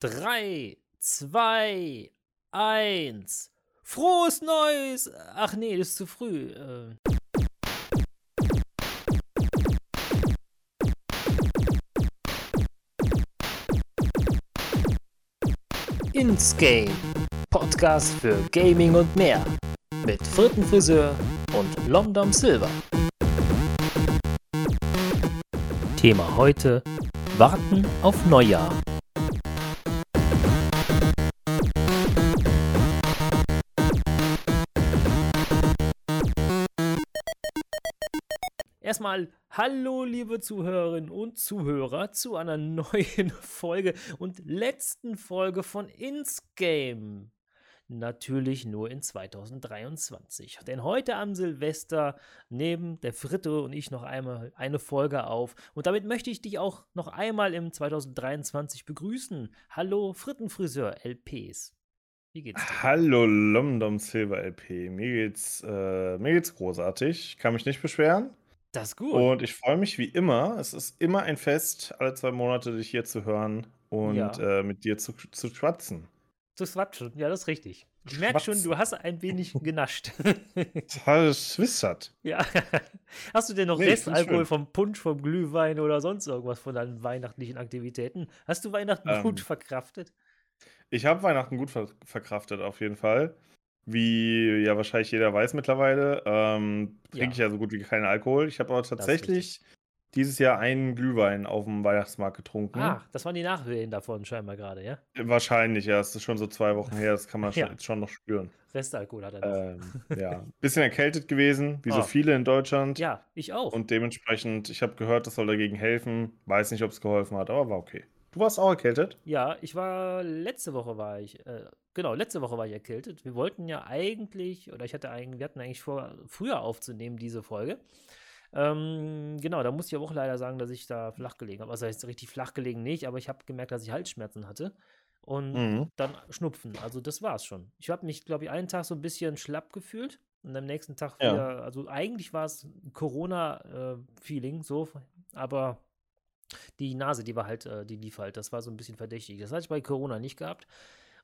3, 2, 1. Frohes Neues! Ach nee, das ist zu früh. Äh. Inscape, Podcast für Gaming und mehr. Mit Frittenfriseur und Lomdom Silver. Thema heute: Warten auf Neujahr. Erstmal hallo liebe Zuhörerinnen und Zuhörer zu einer neuen Folge und letzten Folge von Insgame. Natürlich nur in 2023. Denn heute am Silvester nehmen der Fritte und ich noch einmal eine Folge auf. Und damit möchte ich dich auch noch einmal im 2023 begrüßen. Hallo Frittenfriseur LPs. Wie geht's dir? Hallo Lomdom Silver LP. Mir geht's, äh, mir geht's großartig. Kann mich nicht beschweren. Das ist gut. Und ich freue mich wie immer. Es ist immer ein Fest, alle zwei Monate dich hier zu hören und Ja. äh, mit dir zu, zu schwatzen. Zu quatschen, ja, das ist richtig. Ich merke schon, du hast ein wenig genascht. Das wissert. Ja. Hast du denn noch Nee, Restalkohol vom Punsch, vom Glühwein oder sonst irgendwas von deinen weihnachtlichen Aktivitäten? Hast du Weihnachten gut ähm. verkraftet? ich habe Weihnachten gut ver verkraftet, auf jeden Fall. Wie ja wahrscheinlich jeder weiß mittlerweile, ähm, trinke ich Ja. ja so gut wie keinen Alkohol. Ich habe aber tatsächlich dieses Jahr einen Glühwein auf dem Weihnachtsmarkt getrunken. Ah, das waren die Nachwehen davon scheinbar gerade, ja? Wahrscheinlich, ja. Es ist schon so zwei Wochen her, das kann man Ja. schon, schon noch spüren. Restalkohol hat er noch. Ähm, ja, bisschen erkältet gewesen, wie so ah. viele in Deutschland. Ja, ich auch. Und dementsprechend, ich habe gehört, das soll dagegen helfen. Weiß nicht, ob es geholfen hat, aber war okay. Du warst auch erkältet? Ja, ich war letzte Woche war ich, äh, genau, letzte Woche war ich erkältet. Wir wollten ja eigentlich, oder ich hatte eigentlich, wir hatten eigentlich vor, früher aufzunehmen, diese Folge. Ähm, genau, da musste ich aber auch leider sagen, dass ich da flach gelegen habe. Also heißt richtig flach gelegen nicht, aber ich habe gemerkt, dass ich Halsschmerzen hatte. Und mhm. dann Schnupfen. Also das war's schon. Ich habe mich, glaube ich, einen Tag so ein bisschen schlapp gefühlt. Und am nächsten Tag wieder, ja. also eigentlich war es Corona-Feeling, äh, so, aber die Nase, die war halt, äh, die lief halt, das war so ein bisschen verdächtig. Das hatte ich bei Corona nicht gehabt.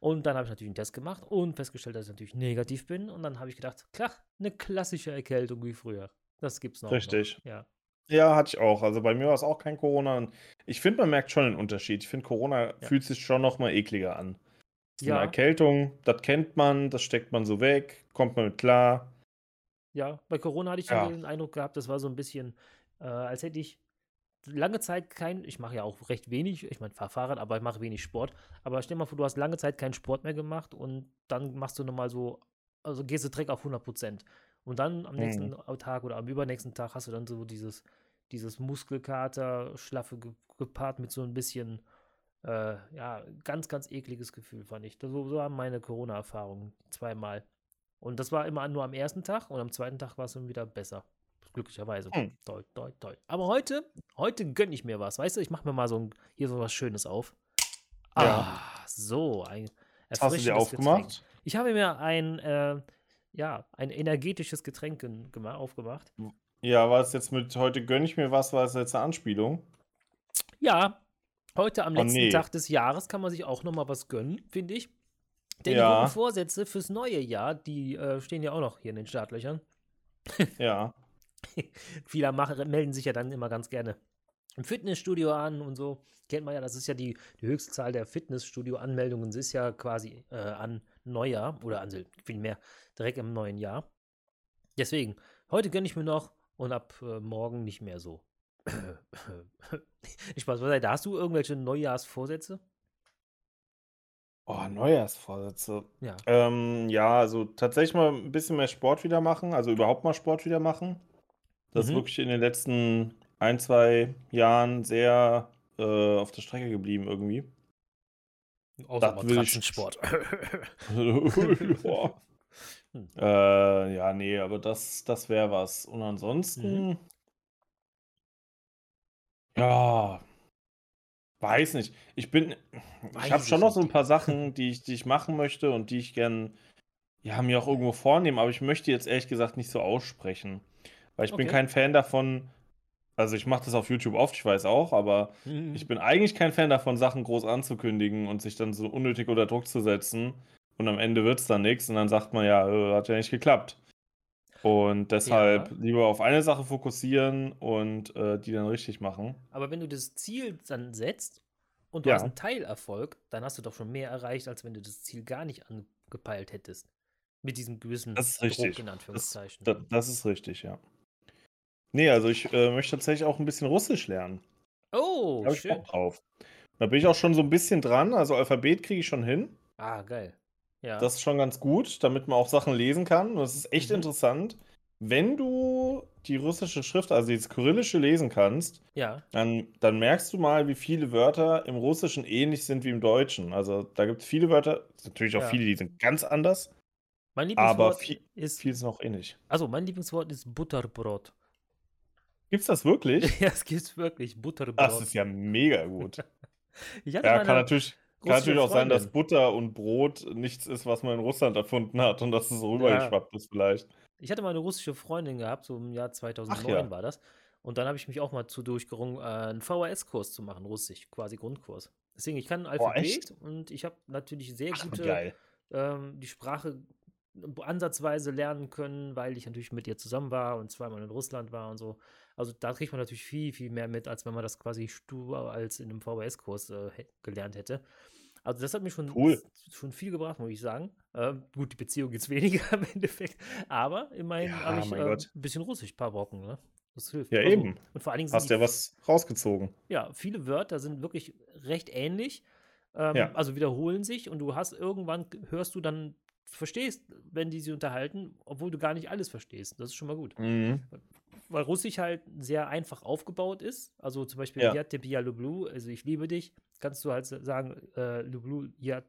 Und dann habe ich natürlich einen Test gemacht und festgestellt, dass ich natürlich negativ bin. Und dann habe ich gedacht, klar, eine klassische Erkältung wie früher. Das gibt's noch. Richtig. Noch. Ja. Ja, hatte ich auch. Also bei mir war es auch kein Corona. Ich finde, man merkt schon den Unterschied. Ich finde, Corona ja. fühlt sich schon noch mal ekliger an. So ja. eine Erkältung, das kennt man, das steckt man so weg, kommt man mit klar. Ja, bei Corona hatte ich ja. den Eindruck gehabt, das war so ein bisschen, äh, als hätte ich lange Zeit kein, ich mache ja auch recht wenig, ich meine, fahre Fahrrad, aber ich mache wenig Sport. Aber stell dir mal vor, du hast lange Zeit keinen Sport mehr gemacht und dann machst du nochmal so, also gehst du direkt auf 100 Prozent. Und dann am nächsten mhm. Tag oder am übernächsten Tag hast du dann so dieses, dieses Muskelkater, schlaffe gepaart mit so ein bisschen, äh, ja, ganz, ganz ekliges Gefühl, fand ich. So, so haben meine Corona-Erfahrungen zweimal. Und das war immer nur am ersten Tag und am zweiten Tag war es dann wieder besser. Glücklicherweise. Hm. Toll, toll, toll. Aber heute, heute gönne ich mir was. Weißt du, ich mache mir mal so ein, hier so was Schönes auf. Ja. Ah, so. Ein hast du dir aufgemacht? Getränk. Ich habe mir ein, äh, ja, ein energetisches Getränk aufgemacht. Ja, war es jetzt mit heute gönne ich mir was, war es jetzt eine Anspielung? Ja, heute am oh, letzten nee. Tag des Jahres kann man sich auch noch mal was gönnen, finde ich. Denn ja. die guten Vorsätze fürs neue Jahr, die äh, stehen ja auch noch hier in den Startlöchern. ja. Viele machen, melden sich ja dann immer ganz gerne im Fitnessstudio an und so. Kennt man ja, das ist ja die, die höchste Zahl der Fitnessstudio-Anmeldungen, das ist ja quasi äh, an Neujahr oder an vielmehr direkt im neuen Jahr. Deswegen, heute gönne ich mir noch und ab äh, morgen nicht mehr so. Spaß beiseite. Hast du irgendwelche Neujahrsvorsätze? Oh, Neujahrsvorsätze. Ja. Ähm, ja, also tatsächlich mal ein bisschen mehr Sport wieder machen, also überhaupt mal Sport wieder machen. Das ist Mhm. wirklich in den letzten ein, zwei Jahren sehr äh, auf der Strecke geblieben irgendwie. Außer Das will ich. Sport. Boah. Hm. Äh, ja, nee, aber das, das wäre was. Und Mhm. ansonsten, ja, weiß nicht. Ich bin, ich habe schon noch so ein paar Sachen, die ich, die ich machen möchte und die ich gern, ja, mir auch irgendwo vornehmen, aber ich möchte jetzt ehrlich gesagt nicht so aussprechen. Weil ich bin kein Fan davon, Also, ich mache das auf YouTube oft, ich weiß auch, aber Mhm. ich bin eigentlich kein Fan davon, Sachen groß anzukündigen und sich dann so unnötig unter Druck zu setzen und am Ende wird's dann nix und dann sagt man: „Ja, äh, hat ja nicht geklappt.“ Und deshalb Ja. lieber auf eine Sache fokussieren und, äh, die dann richtig machen. Aber wenn du das Ziel dann setzt und du hast Ja. 'n Teilerfolg, dann hast du doch schon mehr erreicht, als wenn du das Ziel gar nicht angepeilt hättest. Mit diesem gewissen Das ist Druck richtig. in Das Anführungszeichen. da das ist richtig, ja. Ne, also ich, äh, möchte tatsächlich auch 'n bisschen Russisch lernen. Oh, Da habe ich Bock schön. drauf. Da bin ich auch schon so 'n bisschen dran. Also, Alphabet kriege ich schon hin. Ah, geil. Ja. Das ist schon ganz gut, damit man auch Sachen lesen kann. Und es ist echt Mhm. interessant, wenn du die russische Schrift, also dieses Kyrillische lesen kannst, Ja. dann dann merkst du mal, wie viele Wörter im Russischen ähnlich sind wie im Deutschen. Also, da gibt's viele Wörter natürlich auch Ja. viele, die sind ganz anders. Mein Aber Lieblingswort vie ist viel ist noch ähnlich. Also, mein Lieblingswort ist Butterbrot. Gibt's das wirklich? Ja, es gibt's wirklich, Das Butterbrot. ist ja mega gut. Ja, kann natürlich kann natürlich auch sein, dass. Butter und Brot nichts ist, was man in Russland erfunden hat und dass es so Ja. rübergeschwappt ist vielleicht. Ich hatte mal 'ne russische Freundin gehabt, so im Jahr Ach 2009 ja. war das. Und dann habe ich mich auch mal zu durchgerungen, äh, 'n VHS-Kurs zu machen, Russisch, quasi Grundkurs. Deswegen, ich kann echt? Alphabet und ich habe natürlich sehr Ach, gute ähm, die Sprache ansatzweise lernen können, weil ich natürlich mit ihr zusammen war und zweimal in Russland war und so. Also, da kriegt man natürlich viel, viel mehr mit, als wenn man das quasi stur als in 'nem VHS-Kurs, äh, gelernt hätte. Also, das hat mir schon Cool. schon viel gebracht, muss ich sagen. Ähm, gut, die Beziehung jetzt weniger im Endeffekt, aber immerhin habe Ja, ich, mein äh, Gott. 'n bisschen Russisch, paar Brocken, ne? Das hilft. Ja, Also eben. und vor allen Dingen Hast die ja was rausgezogen. ja, viele Wörter sind wirklich recht ähnlich, ähm, Ja. also wiederholen sich und du hast irgendwann hörst du dann verstehst, wenn die sie unterhalten, obwohl du gar nicht alles verstehst. Das ist schon mal gut. Mhm. Weil Russisch halt sehr einfach aufgebaut ist. Also zum Beispiel, ja, tebia, lublu, also ich liebe dich, kannst du halt sagen, äh, lublu, ja,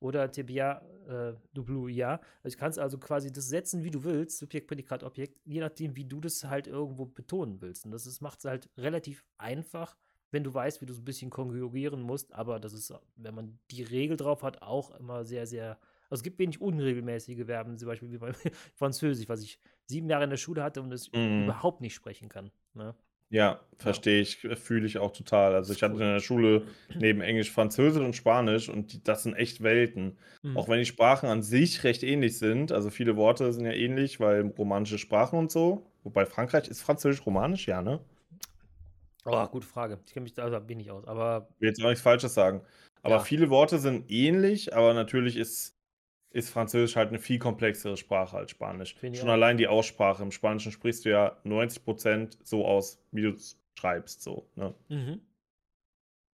oder tebia, äh, lublu, ja. Also du kannst also quasi das setzen, wie du willst, Subjekt, Prädikat, Objekt, je nachdem, wie du das halt irgendwo betonen willst. Und das macht es halt relativ einfach, wenn du weißt, wie du es ein bisschen konjugieren musst. Aber das ist, wenn man die Regel drauf hat, auch immer sehr, sehr also, es gibt wenig unregelmäßige Verben, zum Beispiel wie beim Französisch, was ich 7 Jahre in der Schule hatte und es Mhm. überhaupt nicht sprechen kann, ne? Ja, verstehe ich, äh, fühle ich auch total. Also, ich hatte in der Schule neben Englisch Französisch und Spanisch und das sind echt Welten. Auch Mhm. wenn die Sprachen an sich recht ähnlich sind. Also, viele Worte sind ja ähnlich, weil romanische Sprachen und so. Wobei Frankreich ist Französisch romanisch? Ja, ne? Oh, gute Frage. Ich kenne mich da da wenig aus, aber Will jetzt auch nichts Falsches sagen. Aber Ja. viele Worte sind ähnlich, aber natürlich ist ist Französisch halt 'ne viel komplexere Sprache als Spanisch. Schon auch. allein die Aussprache. Im Spanischen sprichst du ja 90% so aus, wie du's schreibst so, ne? Mhm.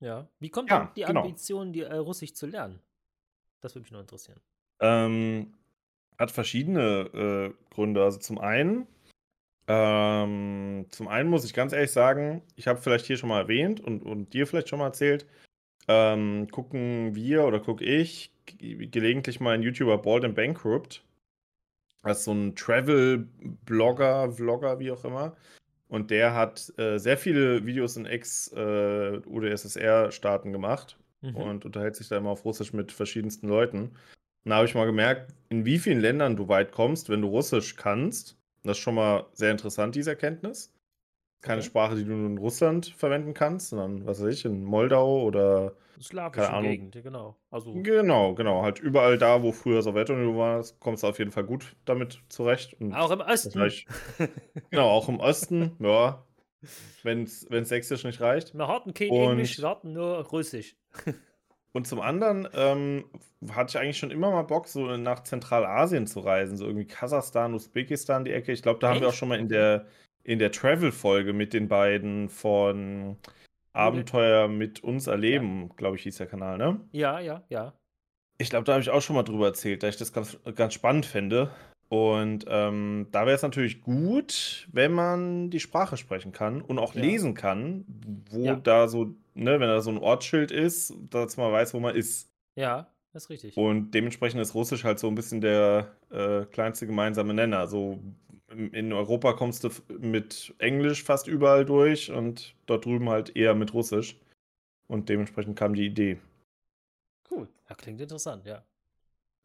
Ja. Wie kommt Ja, denn die genau. Ambition, die, äh, Russisch zu lernen? Das würde mich nur interessieren. Ähm, hat verschiedene, äh, Gründe. Also, zum einen ähm, zum einen muss ich ganz ehrlich sagen, ich habe vielleicht hier schon mal erwähnt und und dir vielleicht schon mal erzählt, ähm, gucken wir oder gucke ich ge gelegentlich mal 'n YouTuber Bald and Bankrupt. Das ist so 'n Travel-Blogger, Vlogger, wie auch immer. Und der hat, äh, sehr viele Videos in Ex äh, gemacht Mhm. und unterhält sich da immer auf Russisch mit verschiedensten Leuten. Und da habe ich mal gemerkt, in wie vielen Ländern du weit kommst, wenn du Russisch kannst. Das ist schon mal sehr interessant, diese Erkenntnis. Keine Okay. Sprache, die du nur in Russland verwenden kannst, sondern, was weiß ich, in Moldau oder keine Slawische Ahnung. Gegend, genau. Also Genau, genau. Halt überall da, wo früher Sowjetunion war, kommst du auf jeden Fall gut damit zurecht. Und Auch im Osten. reicht genau, auch im Osten, ja, wenn's wenn's Sächsisch nicht reicht. Wir hatten kein Englisch, Und wir hatten nur Russisch. und zum anderen, ähm, hatte ich eigentlich schon immer mal Bock, so nach Zentralasien zu reisen, so irgendwie Kasachstan, Usbekistan, die Ecke. Ich glaube, da haben wir auch Echt? schon mal in der in der Travel-Folge mit den beiden von Abenteuer mit uns Ja. erleben, glaube ich, hieß der Kanal, ne? Ja, ja, ja. Ich glaube, da habe ich auch schon mal drüber erzählt, dass ich das ganz ganz spannend fände. Und, ähm, da wäre es natürlich gut, wenn man die Sprache sprechen kann und auch Ja. lesen kann, wo Ja. da so ne, wenn da so 'n Ortsschild ist, dass man weiß, wo man ist. Ja, das ist richtig. Und dementsprechend ist Russisch halt so 'n bisschen der, äh, kleinste gemeinsame Nenner. So in Europa kommst du mit Englisch fast überall durch und dort drüben halt eher mit Russisch. Und dementsprechend kam die Idee. Cool. Ja, klingt interessant, ja.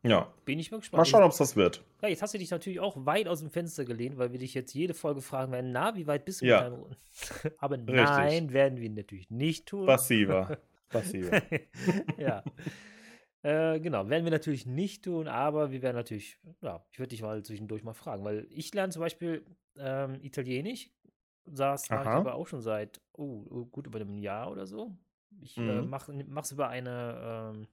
Ja. Bin ich mal gespannt. Mal schauen, ob es das wird. Ja, jetzt hast du dich natürlich auch weit aus dem Fenster gelehnt, weil wir dich jetzt jede Folge fragen werden, na, wie weit bist du Ja. mit deinem Runden? Aber Richtig. nein, werden wir natürlich nicht tun. Passiver. Passiver. ja. Äh, genau, werden wir natürlich nicht tun, aber wir werden natürlich, ja, ich würde dich mal zwischendurch mal fragen, weil ich lerne zum Beispiel ähm, Italienisch, saß ich aber auch schon seit, oh, oh, gut über einem Jahr oder so. Ich äh, Mhm. mach, mach's über eine, ähm,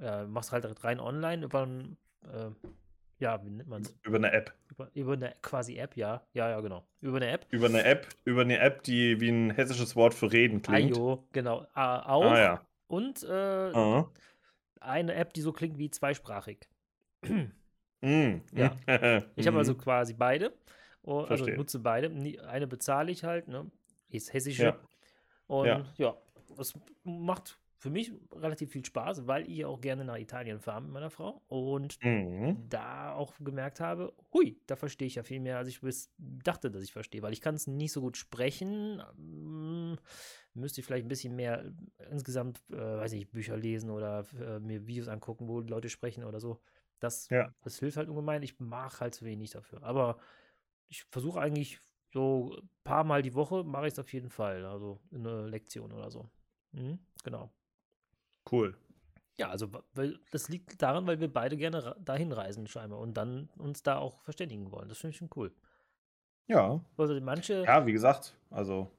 ja, mach's halt rein online, über ein, äh, ja, wie nennt man's? Über eine App. Über, über eine quasi App, ja. Ja, ja, genau. Über eine App. Über eine App, über eine App, die wie ein hessisches Wort für reden klingt. Ayo, genau. Ah, auch. Ah ja. Und äh, Ah. Eine App, die so klingt wie zweisprachig. Mm. Ja. Ich habe also Mhm. quasi beide. Oh, also Verstehe. nutze beide. Eine bezahle ich halt, ne? Ist hessische. Ja. Und Ja. ja. das macht für mich relativ viel Spaß, weil ich auch gerne nach Italien fahre mit meiner Frau. Und Mhm. da auch gemerkt habe, hui, da verstehe ich ja viel mehr, als ich bis dachte, dass ich verstehe, weil ich kann es nicht so gut sprechen. Ähm, müsste ich vielleicht ein bisschen mehr äh, insgesamt, äh, weiß ich, Bücher lesen oder äh, mir Videos angucken, wo Leute sprechen oder so. Das, Ja. das hilft halt ungemein. Ich mache halt zu wenig dafür. Aber ich versuche eigentlich so ein paar Mal die Woche mache ich es auf jeden Fall. Also in eine Lektion oder so. Mhm, genau. Cool. Ja, also weil das liegt daran, weil wir beide gerne dahin reisen scheinbar und dann uns da auch verständigen wollen. Das finde ich schon cool. Ja. Also manche, Ja, wie gesagt, also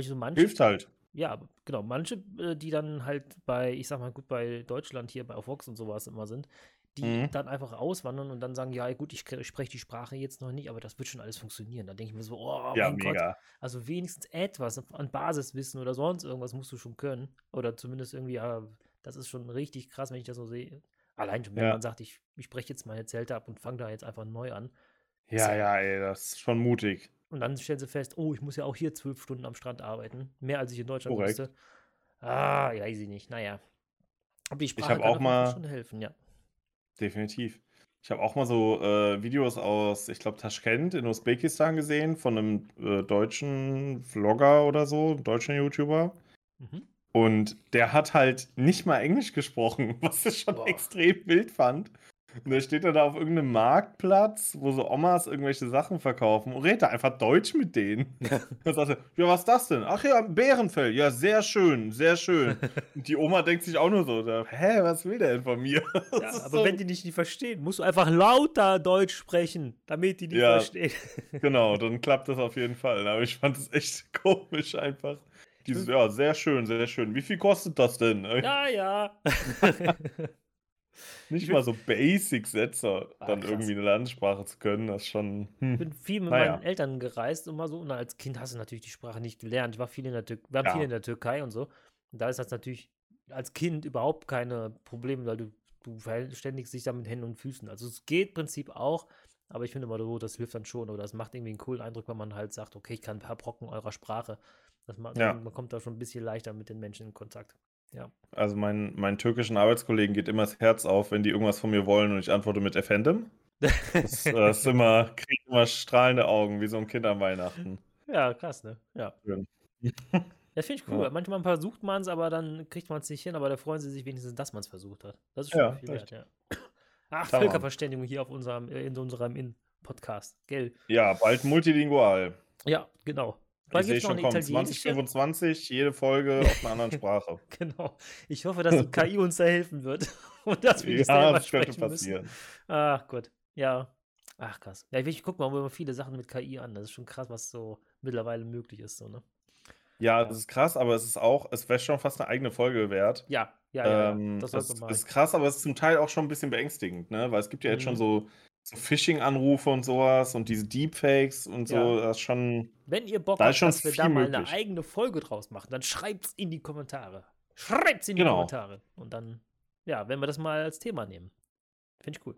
so manche, hilft halt. ja, genau, manche, äh, die dann halt bei, ich sag mal gut, bei Deutschland hier bei auf Vox und sowas immer sind, die Mhm. dann einfach auswandern und dann sagen, ja gut, ich, ich spreche die Sprache jetzt noch nicht, aber das wird schon alles funktionieren. Da denke ich mir so, oh Ja, mein Gott, mega. also wenigstens etwas an Basiswissen oder sonst irgendwas musst du schon können. Oder zumindest irgendwie, ja, das ist schon richtig krass, wenn ich das so sehe. Allein schon, wenn Ja. man sagt, ich, ich breche jetzt meine Zelte ab und fange da jetzt einfach neu an. Ja, ja, ey, das ist schon mutig. Und dann stellen sie fest, oh, ich muss ja auch hier zwölf Stunden am Strand arbeiten. Mehr als ich in Deutschland Korrekt. müsste. Ah, ja, ich nicht. Naja. Aber die Sprache hab kann auch mal- schon helfen, ja. Definitiv. Ich habe auch mal so äh, Videos aus, ich glaube, Taschkent in Usbekistan gesehen von einem äh, deutschen Vlogger oder so, deutschen YouTuber. Mhm. Und der hat halt nicht mal Englisch gesprochen, was ich schon Boah. extrem wild fand. Und der steht dann da auf irgendeinem Marktplatz, wo so Omas irgendwelche Sachen verkaufen und redet da einfach Deutsch mit denen. Dann sagt er, ja, was ist das denn? Ach ja, Bärenfell. Ja, sehr schön, sehr schön. Und die Oma denkt sich auch nur so, da, hä, was will der denn von mir? Ja, aber so- wenn die dich nicht verstehen, musst du einfach lauter Deutsch sprechen, damit die dich Ja. verstehen. Genau, dann klappt das auf jeden Fall. Aber ich fand es echt komisch einfach. Dieses, ja, sehr schön, sehr schön. Wie viel kostet das denn? ja, ja. Nicht mal so Basic-Sätze, Ah, dann krass. irgendwie eine Landessprache zu können, das ist schon. Ich Hm. bin viel mit Naja. meinen Eltern gereist und mal so. Und als Kind hast du natürlich die Sprache nicht gelernt. Ich war viel in der Türkei, wir haben Ja. viel in der Türkei und so. Und da ist das natürlich als Kind überhaupt keine Probleme, weil du, du verständigst dich da mit Händen und Füßen. Also es geht im Prinzip auch, aber ich finde immer so, das hilft dann schon oder das macht irgendwie einen coolen Eindruck, wenn man halt sagt, okay, ich kann ein paar Brocken eurer Sprache. Das macht, Ja. Man kommt da schon ein bisschen leichter mit den Menschen in Kontakt. Also mein, meinen türkischen Arbeitskollegen geht immer das Herz auf, wenn die irgendwas von mir wollen und ich antworte mit Efendim. Das, äh, ist immer, kriegt immer strahlende Augen, wie so ein Kind an Weihnachten. ja, krass, ne? Ja. Schön. Ja, finde ich cool. Ja. Manchmal versucht man es, aber dann kriegt man es nicht hin, aber da freuen sie sich wenigstens, dass man es versucht hat. Das ist schon Ja, viel wert, ja. Ach, Tamam. Völkerverständigung hier auf unserem, äh, in unserem In-Podcast, gell? Ja, bald multilingual. Ja, genau. Ich sehe schon kommen. italienische. 2025, jede Folge auf einer anderen Sprache. Genau. Ich hoffe, dass KI uns da helfen wird und dass wir nicht ja, selber das könnte sprechen müssen. passieren. Ach Gott, ja. Ach krass. Ja, ich, ich gucke mal immer viele Sachen mit KI an. Das ist schon krass, was so mittlerweile möglich ist, so, ne? Ja, das ist krass, aber es ist auch, es wäre schon fast eine eigene Folge wert. Ja, ja, ja. Ähm. Das man ist krass, aber es ist zum Teil auch schon ein bisschen beängstigend, ne? Weil es gibt ja jetzt schon Mhm. so, so Phishing-Anrufe und sowas und diese Deepfakes und so, Ja. das ist schon. Wenn ihr Bock Da habt, dass wir da mal eine möglich. eigene Folge draus machen, dann schreibt's in die Kommentare. Schreibt's in die Genau. Kommentare. Und dann, ja, wenn wir das mal als Thema nehmen. Finde ich cool.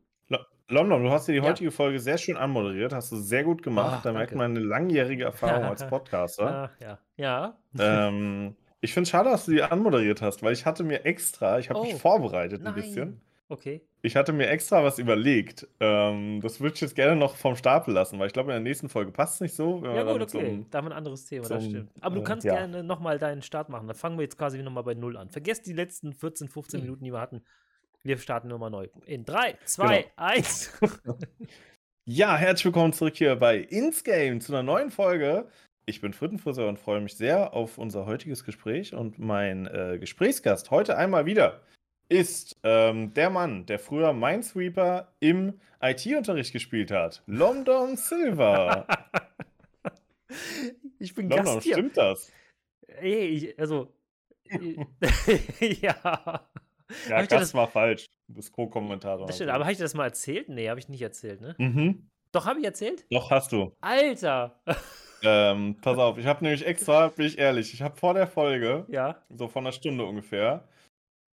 London, du hast dir die Ja. heutige Folge sehr schön anmoderiert, hast du sehr gut gemacht. Ach, da merkt man eine langjährige Erfahrung als Podcaster. Ach, ja. Ja. ähm, ich finde es schade, dass du die anmoderiert hast, weil ich hatte mir extra, ich habe mich Oh, vorbereitet ein bisschen. Okay. Ich hatte mir extra was überlegt. Ähm, das würde ich jetzt gerne noch vom Stapel lassen, weil ich glaube, in der nächsten Folge passt es nicht so. Ja, gut, okay. einem- da haben wir ein anderes Thema, so das stimmt. Aber du äh, kannst ja. gerne nochmal deinen Start machen. Dann fangen wir jetzt quasi nochmal bei Null an. Vergesst die letzten 14, 15 Hm. Minuten, die wir hatten. Wir starten nochmal neu. In 3, 2, 1. Ja, herzlich willkommen zurück hier bei Insgame zu einer neuen Folge. Ich bin Frittenfrisser und freue mich sehr auf unser heutiges Gespräch. Und mein äh, Gesprächsgast heute einmal wieder ist ähm, der Mann, der früher Minesweeper im IT-Unterricht gespielt hat. London Silver. ich bin London, Gast hier. stimmt das? Ey, ich, also. ja. Ja, das, das war falsch. Du bist Co-Kommentator. Das stimmt, aber habe ich das mal erzählt? Nee, habe ich nicht erzählt, ne? Mhm. Doch, habe ich erzählt? Doch, hast du. Alter! ähm, pass auf, ich habe nämlich extra, bin ich ehrlich, ich habe vor der Folge, ja. so vor einer Stunde ungefähr,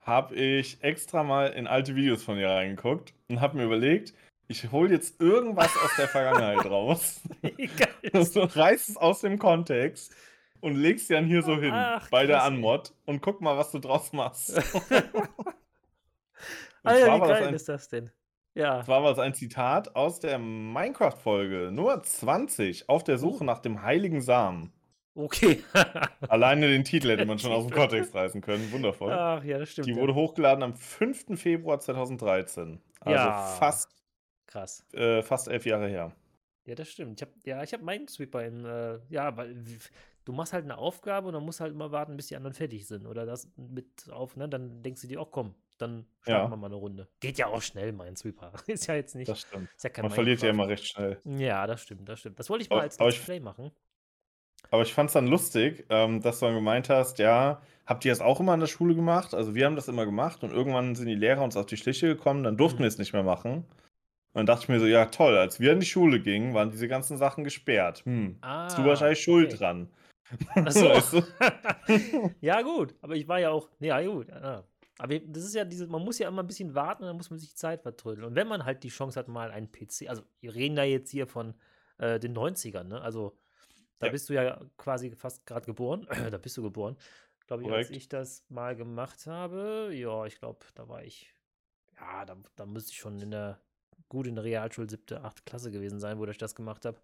habe ich extra mal in alte Videos von dir reingeguckt und habe mir überlegt, ich hole jetzt irgendwas aus der Vergangenheit raus. Geil. so, reiß es aus dem Kontext und legst dann hier so hin Ach, bei der Anmod und guck mal, was du draus machst. Alter, wie geil ein, ist das denn? Ja. Zwar war es ein Zitat aus der Minecraft-Folge Nummer 20 auf der Suche oh. nach dem heiligen Samen. Okay. Alleine den Titel hätte man schon aus dem Kontext reißen können. Wundervoll. Ach ja, das stimmt. Die wurde hochgeladen am 5. Februar 2013. Also ja. fast, krass. Äh, fast elf Jahre her. Ja, das stimmt. Ich hab, ja, ich habe Minesweeper in, äh, ja, weil du machst halt eine Aufgabe und dann musst halt immer warten, bis die anderen fertig sind. Oder das mit auf, ne? Dann denkst du dir, auch komm, dann starten ja. wir mal eine Runde. Geht ja auch schnell, Minesweeper. ist ja jetzt nicht. Das stimmt. Ja Man verliert ja immer recht schnell. Ja, das stimmt, das stimmt. Das wollte ich mal als Let's Play machen. Aber ich fand es dann lustig, ähm, dass du dann gemeint hast, ja, habt ihr das auch immer an der Schule gemacht? Also wir haben das immer gemacht und irgendwann sind die Lehrer uns auf die Schliche gekommen, dann durften mhm. wir es nicht mehr machen. Und dann dachte ich mir so, ja toll, als wir in die Schule gingen, waren diese ganzen Sachen gesperrt. Hm, ah, hast du wahrscheinlich okay. Schuld dran. Achso. weißt du? ja, gut, aber ich war ja auch, ja, gut. Ja. Aber das ist ja diese, man muss ja immer ein bisschen warten, dann muss man sich Zeit vertrödeln. Und wenn man halt die Chance hat, mal einen PC, also wir reden da jetzt hier von äh, den 90ern, ne? Also da ja. bist du ja quasi fast gerade geboren. da bist du geboren. Glaube ich, Korrekt. als ich das mal gemacht habe, ja, ich glaube, da war ich, ja, da, da müsste ich schon in der, gut in der Realschule siebte, achte Klasse gewesen sein, wo ich das gemacht habe.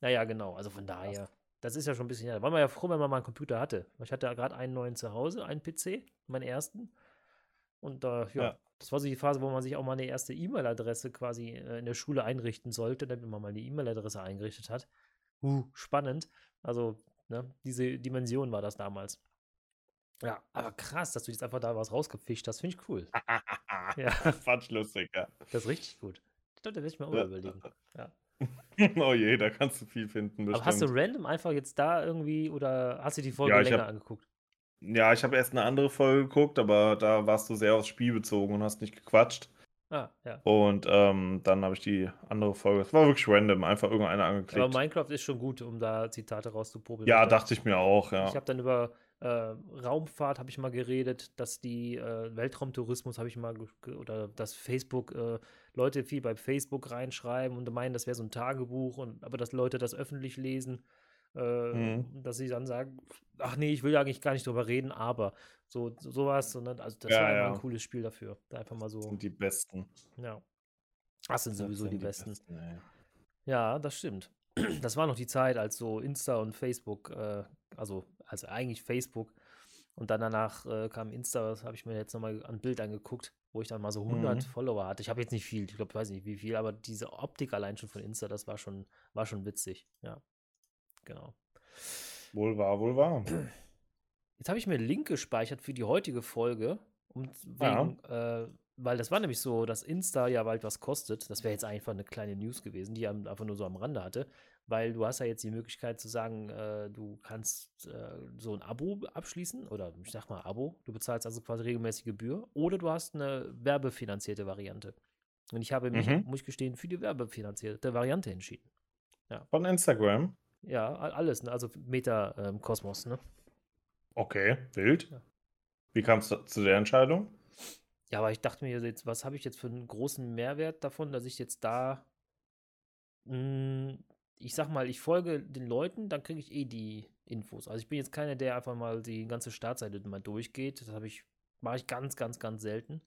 Naja, genau, also von daher. Das ist ja schon ein bisschen, da war man ja froh, wenn man mal einen Computer hatte. Ich hatte ja gerade einen neuen zu Hause, einen PC, meinen ersten. Und äh, ja, ja, das war so die Phase, wo man sich auch mal eine erste E-Mail-Adresse quasi äh, in der Schule einrichten sollte, damit man mal eine E-Mail-Adresse eingerichtet hat. Uh, spannend. Also, ne, diese Dimension war das damals. Ja, aber krass, dass du jetzt einfach da was rausgefischt hast, finde ich cool. ja. Fand ich lustig, ja. Das ist richtig gut. Ich glaube, da werde ich mir auch ja. überlegen. Ja. oh je, da kannst du viel finden. Bestimmt. Aber hast du random einfach jetzt da irgendwie oder hast du die Folge ja, länger hab, angeguckt? Ja, ich habe erst eine andere Folge geguckt, aber da warst du sehr aufs Spiel bezogen und hast nicht gequatscht. Ah, ja. Und ähm, dann habe ich die andere Folge. Es war wirklich random, einfach irgendeiner angeklickt. Aber Minecraft ist schon gut, um da Zitate rauszuprobieren. Ja, dachte ich mir auch, ja. Ich habe dann über äh, Raumfahrt habe ich mal geredet, dass die äh, Weltraumtourismus habe ich mal oder dass Facebook äh, Leute viel bei Facebook reinschreiben und meinen, das wäre so ein Tagebuch und aber dass Leute das öffentlich lesen, äh, mhm. dass sie dann sagen, ach nee, ich will eigentlich gar nicht drüber reden, aber so sowas, sondern also das ja, war ja. ein cooles Spiel dafür, da einfach mal so. Das sind die besten. Ja. Das sind sowieso das sind die, die, besten. besten ja, das stimmt. Das war noch die Zeit, als so Insta und Facebook, äh, also also eigentlich Facebook und dann danach äh, kam Insta, das habe ich mir jetzt nochmal ein Bild angeguckt, wo ich dann mal so 100 mhm. Follower hatte. Ich habe jetzt nicht viel, ich glaube, ich weiß nicht wie viel, aber diese Optik allein schon von Insta, das war schon, war schon witzig. Ja, genau. Wohl wahr, wohl wahr. Jetzt habe ich mir einen Link gespeichert für die heutige Folge, um wegen, ja. äh, weil das war nämlich so, dass Insta ja bald was kostet. Das wäre jetzt einfach eine kleine News gewesen, die einfach nur so am Rande hatte weil du hast ja jetzt die Möglichkeit zu sagen, äh, du kannst äh, so ein Abo abschließen oder ich sag mal Abo, du bezahlst also quasi regelmäßige Gebühr oder du hast eine werbefinanzierte Variante. Und ich habe mich, mhm. muss ich gestehen, für die werbefinanzierte Variante entschieden. Ja. Von Instagram? Ja, alles, ne? also Meta-Kosmos, ähm, ne? Okay, wild. Ja. Wie kam es zu der Entscheidung? Ja, aber ich dachte mir jetzt, was habe ich jetzt für einen großen Mehrwert davon, dass ich jetzt da mh, hm, ich sag mal, ich folge den Leuten, dann kriege ich eh die Infos. Also ich bin jetzt keiner, der einfach mal die ganze Startseite mal durchgeht. Das habe ich, mache ich ganz, ganz, ganz selten.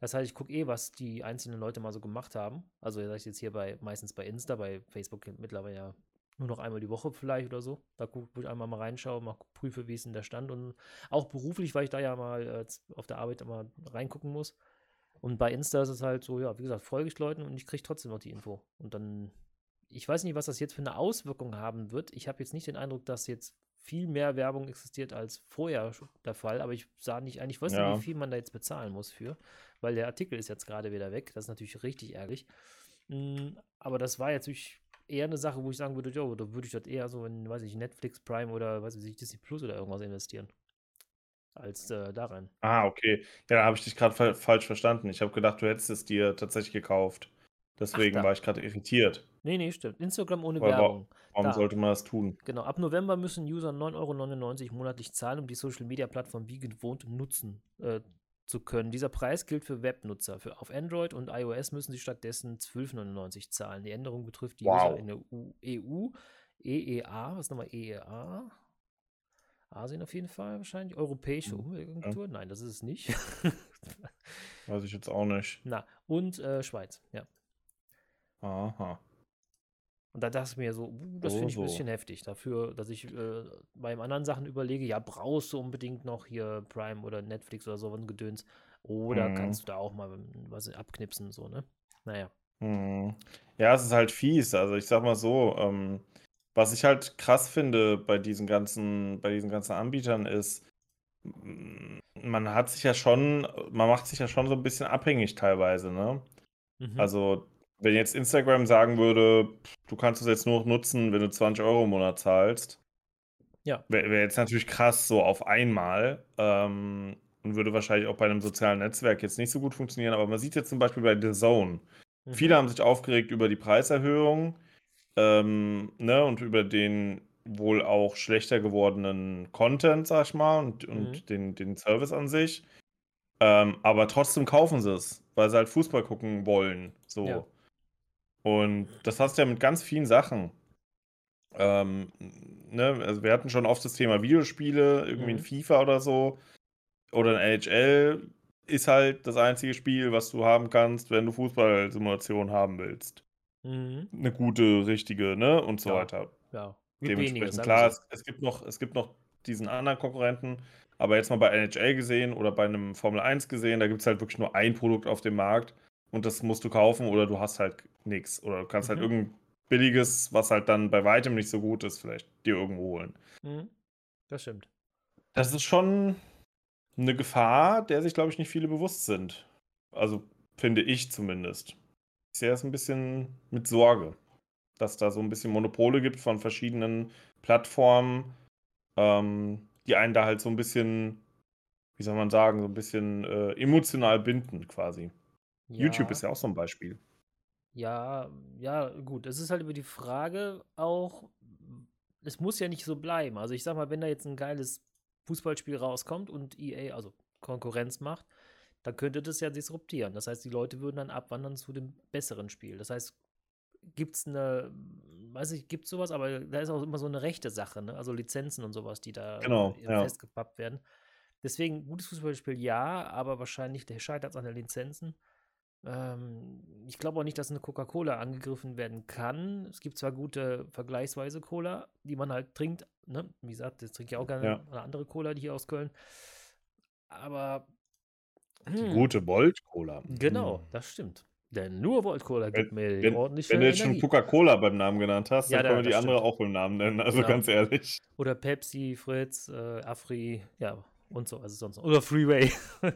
Das heißt, ich gucke eh, was die einzelnen Leute mal so gemacht haben. Also sage ich jetzt hier bei, meistens bei Insta, bei Facebook mittlerweile ja nur noch einmal die Woche vielleicht oder so. Da gucke ich einmal mal reinschaue, mal prüfe, wie ist denn der Stand. Und auch beruflich, weil ich da ja mal äh, auf der Arbeit immer reingucken muss. Und bei Insta ist es halt so, ja, wie gesagt, folge ich Leuten und ich kriege trotzdem noch die Info. Und dann, ich weiß nicht, was das jetzt für eine Auswirkung haben wird. Ich habe jetzt nicht den Eindruck, dass jetzt viel mehr Werbung existiert als vorher der Fall, aber ich sah nicht, eigentlich weiß ja. nicht, wie viel man da jetzt bezahlen muss für, weil der Artikel ist jetzt gerade wieder weg. Das ist natürlich richtig ärgerlich. Mm, aber das war jetzt eher eine Sache, wo ich sagen würde, ja, da würde ich das eher so in, weiß ich, Netflix Prime oder weiß ich, Disney Plus oder irgendwas investieren. Als äh, daran. Ah, okay. Ja, da habe ich dich gerade fa falsch verstanden. Ich habe gedacht, du hättest es dir tatsächlich gekauft. Deswegen Ach, war ich gerade irritiert. Nee, nee, stimmt. Instagram ohne Weil, Werbung. Warum da. sollte man das tun? Genau, ab November müssen User 9,99 Euro monatlich zahlen, um die Social Media Plattform wie gewohnt nutzen äh, zu können. Dieser Preis gilt für Webnutzer. Für, auf Android und iOS müssen sie stattdessen 12,99 zahlen. Die Änderung betrifft die wow. User in der EU, EEA, was ist nochmal EEA? Asien auf jeden Fall wahrscheinlich. Europäische mhm. Umweltagentur? Ja. Nein, das ist es nicht. Weiß ich jetzt auch nicht. Na, und äh, Schweiz, ja. Aha. Und da dachte ich mir so, uh, das finde ich ein bisschen heftig. Dafür, dass ich äh, bei anderen Sachen überlege, ja, brauchst du unbedingt noch hier Prime oder Netflix oder so ein Gedöns. Oder mhm. kannst du da auch mal was abknipsen, so, ne? Naja. Mhm. Ja, es ist halt fies. Also ich sag mal so, ähm, was ich halt krass finde bei diesen ganzen, bei diesen ganzen Anbietern ist, man hat sich ja schon, man macht sich ja schon so ein bisschen abhängig teilweise, ne? Mhm. Also wenn jetzt Instagram sagen würde, du kannst es jetzt nur nutzen, wenn du 20 Euro im Monat zahlst, ja. wäre wär jetzt natürlich krass so auf einmal ähm, und würde wahrscheinlich auch bei einem sozialen Netzwerk jetzt nicht so gut funktionieren. Aber man sieht jetzt zum Beispiel bei The Zone, mhm. viele haben sich aufgeregt über die Preiserhöhung ähm, ne, und über den wohl auch schlechter gewordenen Content, sag ich mal, und, und mhm. den, den Service an sich. Ähm, aber trotzdem kaufen sie es, weil sie halt Fußball gucken wollen. So. Ja. Und das hast du ja mit ganz vielen Sachen. Ähm, ne, also wir hatten schon oft das Thema Videospiele, irgendwie mhm. ein FIFA oder so. Oder ein NHL ist halt das einzige Spiel, was du haben kannst, wenn du Fußballsimulation haben willst. Mhm. Eine gute, richtige, ne? Und so ja. weiter. Ja. Dementsprechend klar, es, es, gibt noch, es gibt noch diesen anderen Konkurrenten, aber jetzt mal bei NHL gesehen oder bei einem Formel 1 gesehen, da gibt es halt wirklich nur ein Produkt auf dem Markt und das musst du kaufen oder du hast halt nichts. Oder du kannst halt mhm. halt irgendein billiges, was halt dann bei weitem nicht so gut ist, vielleicht dir irgendwo holen. Mhm. Das stimmt. Das ist schon eine Gefahr, der sich, glaube ich, nicht viele bewusst sind. Also finde ich zumindest. Ich sehe es ein bisschen mit Sorge, dass da so ein bisschen Monopole gibt von verschiedenen Plattformen, ähm, die einen da halt so ein bisschen, wie soll man sagen, so ein bisschen äh, emotional binden quasi. YouTube ist ja auch so ein Beispiel. Ja, ja, gut. Es ist halt über die Frage auch, es muss ja nicht so bleiben. Also ich sag mal, wenn da jetzt ein geiles Fußballspiel rauskommt und EA, also Konkurrenz macht, dann könnte das ja disruptieren. Das heißt, die Leute würden dann abwandern zu dem besseren Spiel. Das heißt, gibt es eine, weiß ich, gibt es sowas, aber da ist auch immer so eine rechte Sache, ne? Also Lizenzen und sowas, die da genau, ja. festgepappt werden. Deswegen, gutes Fußballspiel ja, aber wahrscheinlich der scheitert an den Lizenzen. Ähm, ich glaube auch nicht, dass eine Coca-Cola angegriffen werden kann. Es gibt zwar gute vergleichsweise Cola, die man halt trinkt. Ne? Wie gesagt, das trinke ich auch gerne ja. eine andere Cola, die hier aus Köln. Aber. Hm. Die gute Volt-Cola. Genau, hm. das stimmt. Denn nur Volt-Cola gibt mir wenn, ordentlich Wenn du jetzt schon Coca-Cola beim Namen genannt hast, ja, dann können wir die stimmt. andere auch beim Namen nennen. Also genau. ganz ehrlich. Oder Pepsi, Fritz, äh, Afri, ja, und so, also sonst. Oder Freeway.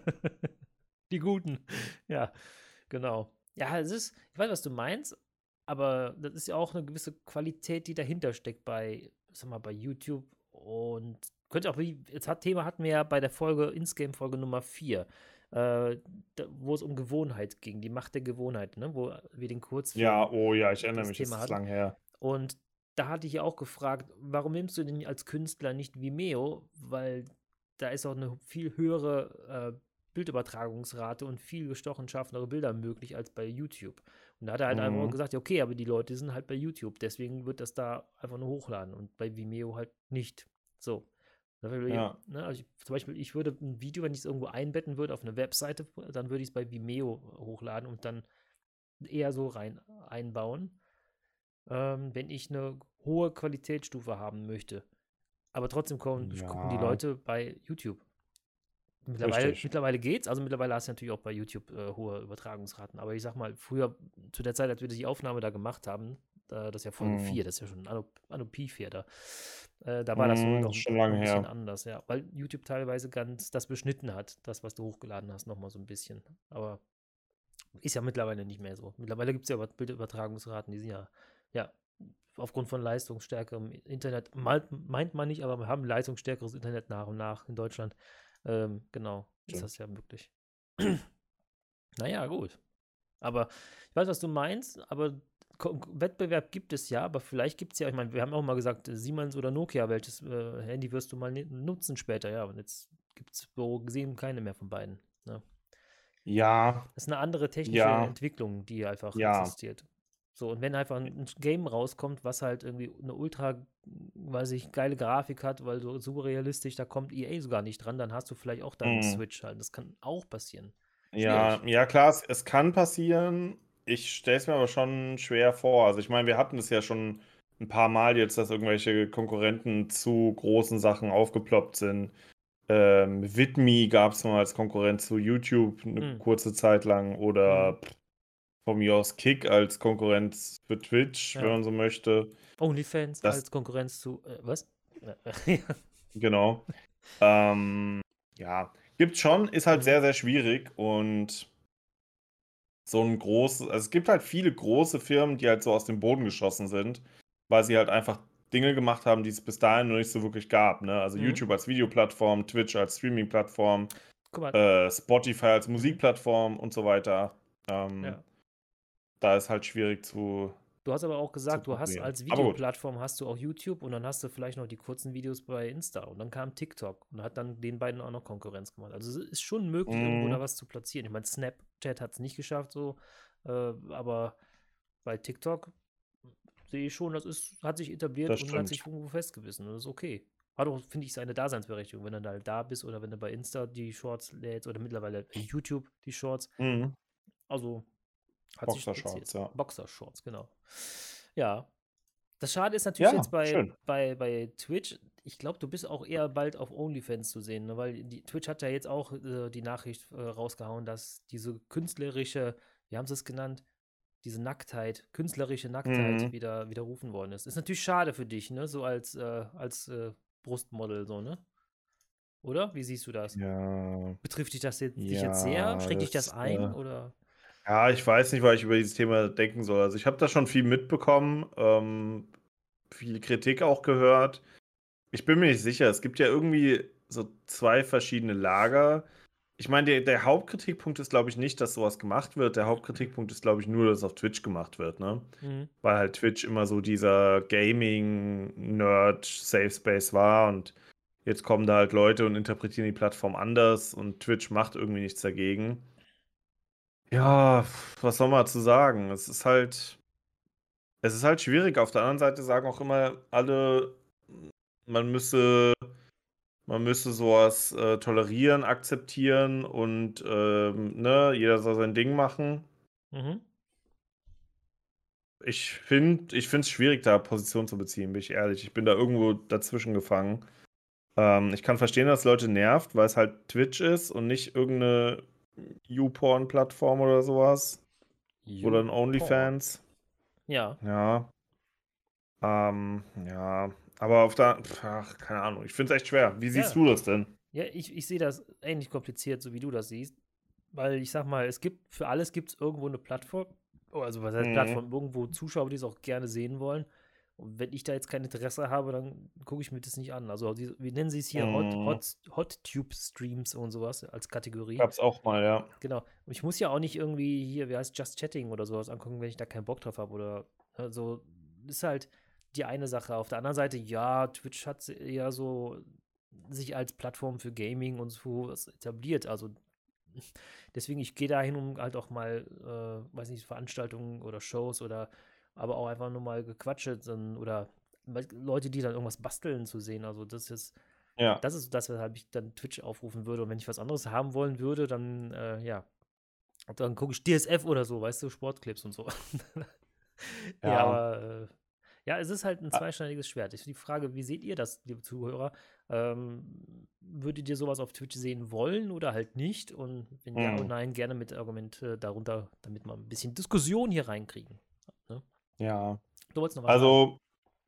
die guten. Ja. Genau. Ja, es ist, ich weiß, was du meinst, aber das ist ja auch eine gewisse Qualität, die dahinter steckt bei, sag mal, bei YouTube und könnte auch, wie, jetzt hat Thema hatten wir ja bei der Folge, Insgame-Folge Nummer 4, äh, wo es um Gewohnheit ging, die Macht der Gewohnheit, ne, wo wir den kurz. Ja, oh ja, ich erinnere mich, Thema das ist lang her. Und da hatte ich ja auch gefragt, warum nimmst du denn als Künstler nicht Vimeo? Weil da ist auch eine viel höhere äh, Bildübertragungsrate und viel gestochen scharfere Bilder möglich als bei YouTube. Und da hat er halt mhm. einfach gesagt, ja, okay, aber die Leute sind halt bei YouTube, deswegen wird das da einfach nur hochladen und bei Vimeo halt nicht. So. Ja. Ne, also ich, zum Beispiel, ich würde ein Video, wenn ich es irgendwo einbetten würde auf eine Webseite, dann würde ich es bei Vimeo hochladen und dann eher so rein einbauen, ähm, wenn ich eine hohe Qualitätsstufe haben möchte. Aber trotzdem kommen, ja. gucken die Leute bei YouTube. Mittlerweile, mittlerweile geht's. Also mittlerweile hast du natürlich auch bei YouTube äh, hohe Übertragungsraten. Aber ich sag mal, früher, zu der Zeit, als wir die Aufnahme da gemacht haben, da, das ist ja Folge mm. 4, das ist ja schon Anno, Anno Pi 4 da. Äh, da war mm, das noch, schon lange ein bisschen her. anders, ja. Weil YouTube teilweise ganz das beschnitten hat, das, was du hochgeladen hast, nochmal so ein bisschen. Aber ist ja mittlerweile nicht mehr so. Mittlerweile gibt es ja Bildübertragungsraten, die sind ja, ja, aufgrund von leistungsstärkerem Internet, meint man nicht, aber wir haben leistungsstärkeres Internet nach und nach in Deutschland. Ähm, genau, ist ja. das ja möglich. naja, gut. Aber ich weiß, was du meinst, aber Wettbewerb gibt es ja, aber vielleicht gibt es ja, ich meine, wir haben auch mal gesagt, Siemens oder Nokia, welches äh, Handy wirst du mal nutzen später, ja, und jetzt gibt es so gesehen keine mehr von beiden. Ne? Ja. Das ist eine andere technische ja. Entwicklung, die einfach ja. existiert. So, und wenn einfach ein Game rauskommt, was halt irgendwie eine ultra, weiß ich, geile Grafik hat, weil so super realistisch, da kommt EA sogar nicht dran, dann hast du vielleicht auch deinen mm. Switch halt. Das kann auch passieren. Ja, ja, klar, es, es kann passieren. Ich stelle es mir aber schon schwer vor. Also ich meine, wir hatten es ja schon ein paar Mal jetzt, dass irgendwelche Konkurrenten zu großen Sachen aufgeploppt sind. Ähm, Vidme gab es mal als Konkurrent zu YouTube eine hm. kurze Zeit lang oder hm. Von mir aus Kick als Konkurrenz für Twitch, ja. wenn man so möchte. OnlyFans das, als Konkurrenz zu, äh, was? genau. ähm, ja, gibt schon, ist halt sehr, sehr schwierig und so ein großes, also es gibt halt viele große Firmen, die halt so aus dem Boden geschossen sind, weil sie halt einfach Dinge gemacht haben, die es bis dahin noch nicht so wirklich gab. Ne? Also mhm. YouTube als Videoplattform, Twitch als Streaming-Plattform, äh, Spotify als Musikplattform und so weiter. Ähm, ja. Da ist halt schwierig zu. Du hast aber auch gesagt, du hast als Videoplattform hast du auch YouTube und dann hast du vielleicht noch die kurzen Videos bei Insta und dann kam TikTok und hat dann den beiden auch noch Konkurrenz gemacht. Also es ist schon möglich, mhm. irgendwo da was zu platzieren. Ich meine, Snapchat hat es nicht geschafft, so, äh, aber bei TikTok sehe ich schon, das ist, hat sich etabliert das und stimmt. hat sich irgendwo festgewissen. Und das ist okay. Hat auch, finde ich, seine Daseinsberechtigung, wenn du da, da bist oder wenn du bei Insta die Shorts lädst oder mittlerweile YouTube die Shorts. Mhm. Also hat Boxer sich Shorts, ja. Boxer Shorts, genau. Ja. Das Schade ist natürlich ja, jetzt bei, bei, bei Twitch, ich glaube, du bist auch eher bald auf OnlyFans zu sehen, ne? weil die, Twitch hat ja jetzt auch äh, die Nachricht äh, rausgehauen, dass diese künstlerische, wie haben sie es genannt, diese Nacktheit, künstlerische Nacktheit mhm. wieder widerrufen worden ist. Ist natürlich schade für dich, ne? So als, äh, als äh, Brustmodel, so, ne? Oder? Wie siehst du das? Ja. Betrifft dich das jetzt, ja, dich jetzt sehr? Schränkt dich das ein? Äh, oder? Ja, ich weiß nicht, weil ich über dieses Thema denken soll. Also ich habe da schon viel mitbekommen, ähm, viel Kritik auch gehört. Ich bin mir nicht sicher. Es gibt ja irgendwie so zwei verschiedene Lager ich meine, der, der Hauptkritikpunkt ist, glaube ich, nicht, dass sowas gemacht wird. Der Hauptkritikpunkt ist, glaube ich, nur, dass es auf Twitch gemacht wird, ne? Mhm. Weil halt Twitch immer so dieser Gaming-Nerd-Safe Space war und jetzt kommen da halt Leute und interpretieren die Plattform anders und Twitch macht irgendwie nichts dagegen. Ja, was soll man dazu sagen? Es ist halt. Es ist halt schwierig. Auf der anderen Seite sagen auch immer alle, man müsse man müsste sowas äh, tolerieren, akzeptieren und ähm, ne, jeder soll sein Ding machen. Mhm. Ich finde ich es schwierig, da Position zu beziehen, bin ich ehrlich. Ich bin da irgendwo dazwischen gefangen. Ähm, ich kann verstehen, dass Leute nervt, weil es halt Twitch ist und nicht irgendeine YouPorn-Plattform oder sowas. You oder ein OnlyFans. Ja. Ja. Ähm, ja. Aber auf der, ach, keine Ahnung, ich finde es echt schwer. Wie siehst ja. du das denn? Ja, ich, ich sehe das ähnlich kompliziert, so wie du das siehst. Weil ich sag mal, es gibt, für alles gibt es irgendwo eine Plattform, oh, also was heißt mhm. Plattform, irgendwo Zuschauer, die es auch gerne sehen wollen. Und wenn ich da jetzt kein Interesse habe, dann gucke ich mir das nicht an. Also, die, wie nennen sie es hier? Hot, Hot, Hot Tube Streams und sowas als Kategorie. Gab's auch mal, ja. Genau. Und ich muss ja auch nicht irgendwie hier, wie heißt Just Chatting oder sowas angucken, wenn ich da keinen Bock drauf habe. Oder also, ist halt, die eine Sache. Auf der anderen Seite, ja, Twitch hat ja so sich als Plattform für Gaming und so etabliert. Also deswegen, ich gehe dahin, um halt auch mal, äh, weiß nicht, Veranstaltungen oder Shows oder aber auch einfach nur mal Gequatsche oder Leute, die dann irgendwas basteln zu sehen. Also das ist ja. das ist das, weshalb ich dann Twitch aufrufen würde. Und wenn ich was anderes haben wollen würde, dann äh, ja, dann gucke ich DSF oder so, weißt du, Sportclips und so. ja, ja aber äh, Ja, es ist halt ein ah. zweischneidiges Schwert. Ist die Frage, wie seht ihr das, liebe Zuhörer? Ähm, würdet ihr sowas auf Twitch sehen wollen oder halt nicht? Und wenn ja oder hm. nein, gerne mit Argument äh, darunter, damit wir ein bisschen Diskussion hier reinkriegen. Ja. Du wolltest noch was Also, sagen?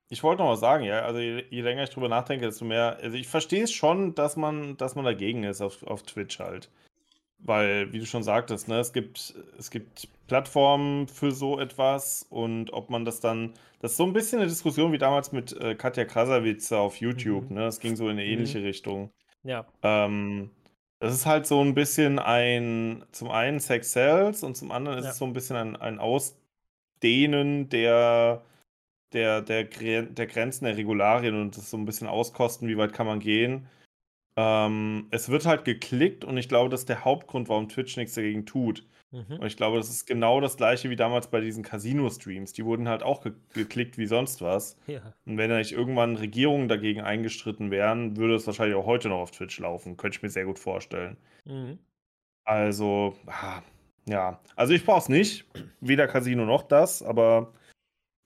ich wollte noch was sagen, ja. Also, je, je, länger ich drüber nachdenke, desto mehr. Also, ich verstehe es schon, dass man, dass man dagegen ist auf, auf Twitch halt. Weil, wie du schon sagtest, ne, es gibt, es gibt Plattformen für so etwas und ob man das dann. Das ist so ein bisschen eine Diskussion wie damals mit äh, Katja Krasavitz auf YouTube, mhm. ne? Es ging so in eine ähnliche mhm. Richtung. Ja. Ähm, das ist halt so ein bisschen ein, zum einen Sex Sales und zum anderen ist ja. es so ein bisschen ein, ein Ausdehnen der, der, der, der Grenzen der Regularien und das so ein bisschen auskosten, wie weit kann man gehen. Ähm, es wird halt geklickt und ich glaube, das ist der Hauptgrund, warum Twitch nichts dagegen tut. Mhm. Und ich glaube, das ist genau das gleiche wie damals bei diesen Casino-Streams. Die wurden halt auch ge geklickt wie sonst was. Ja. Und wenn da nicht irgendwann Regierungen dagegen eingestritten wären, würde es wahrscheinlich auch heute noch auf Twitch laufen. Könnte ich mir sehr gut vorstellen. Mhm. Also, ah, ja. Also ich brauche es nicht. Weder Casino noch das, aber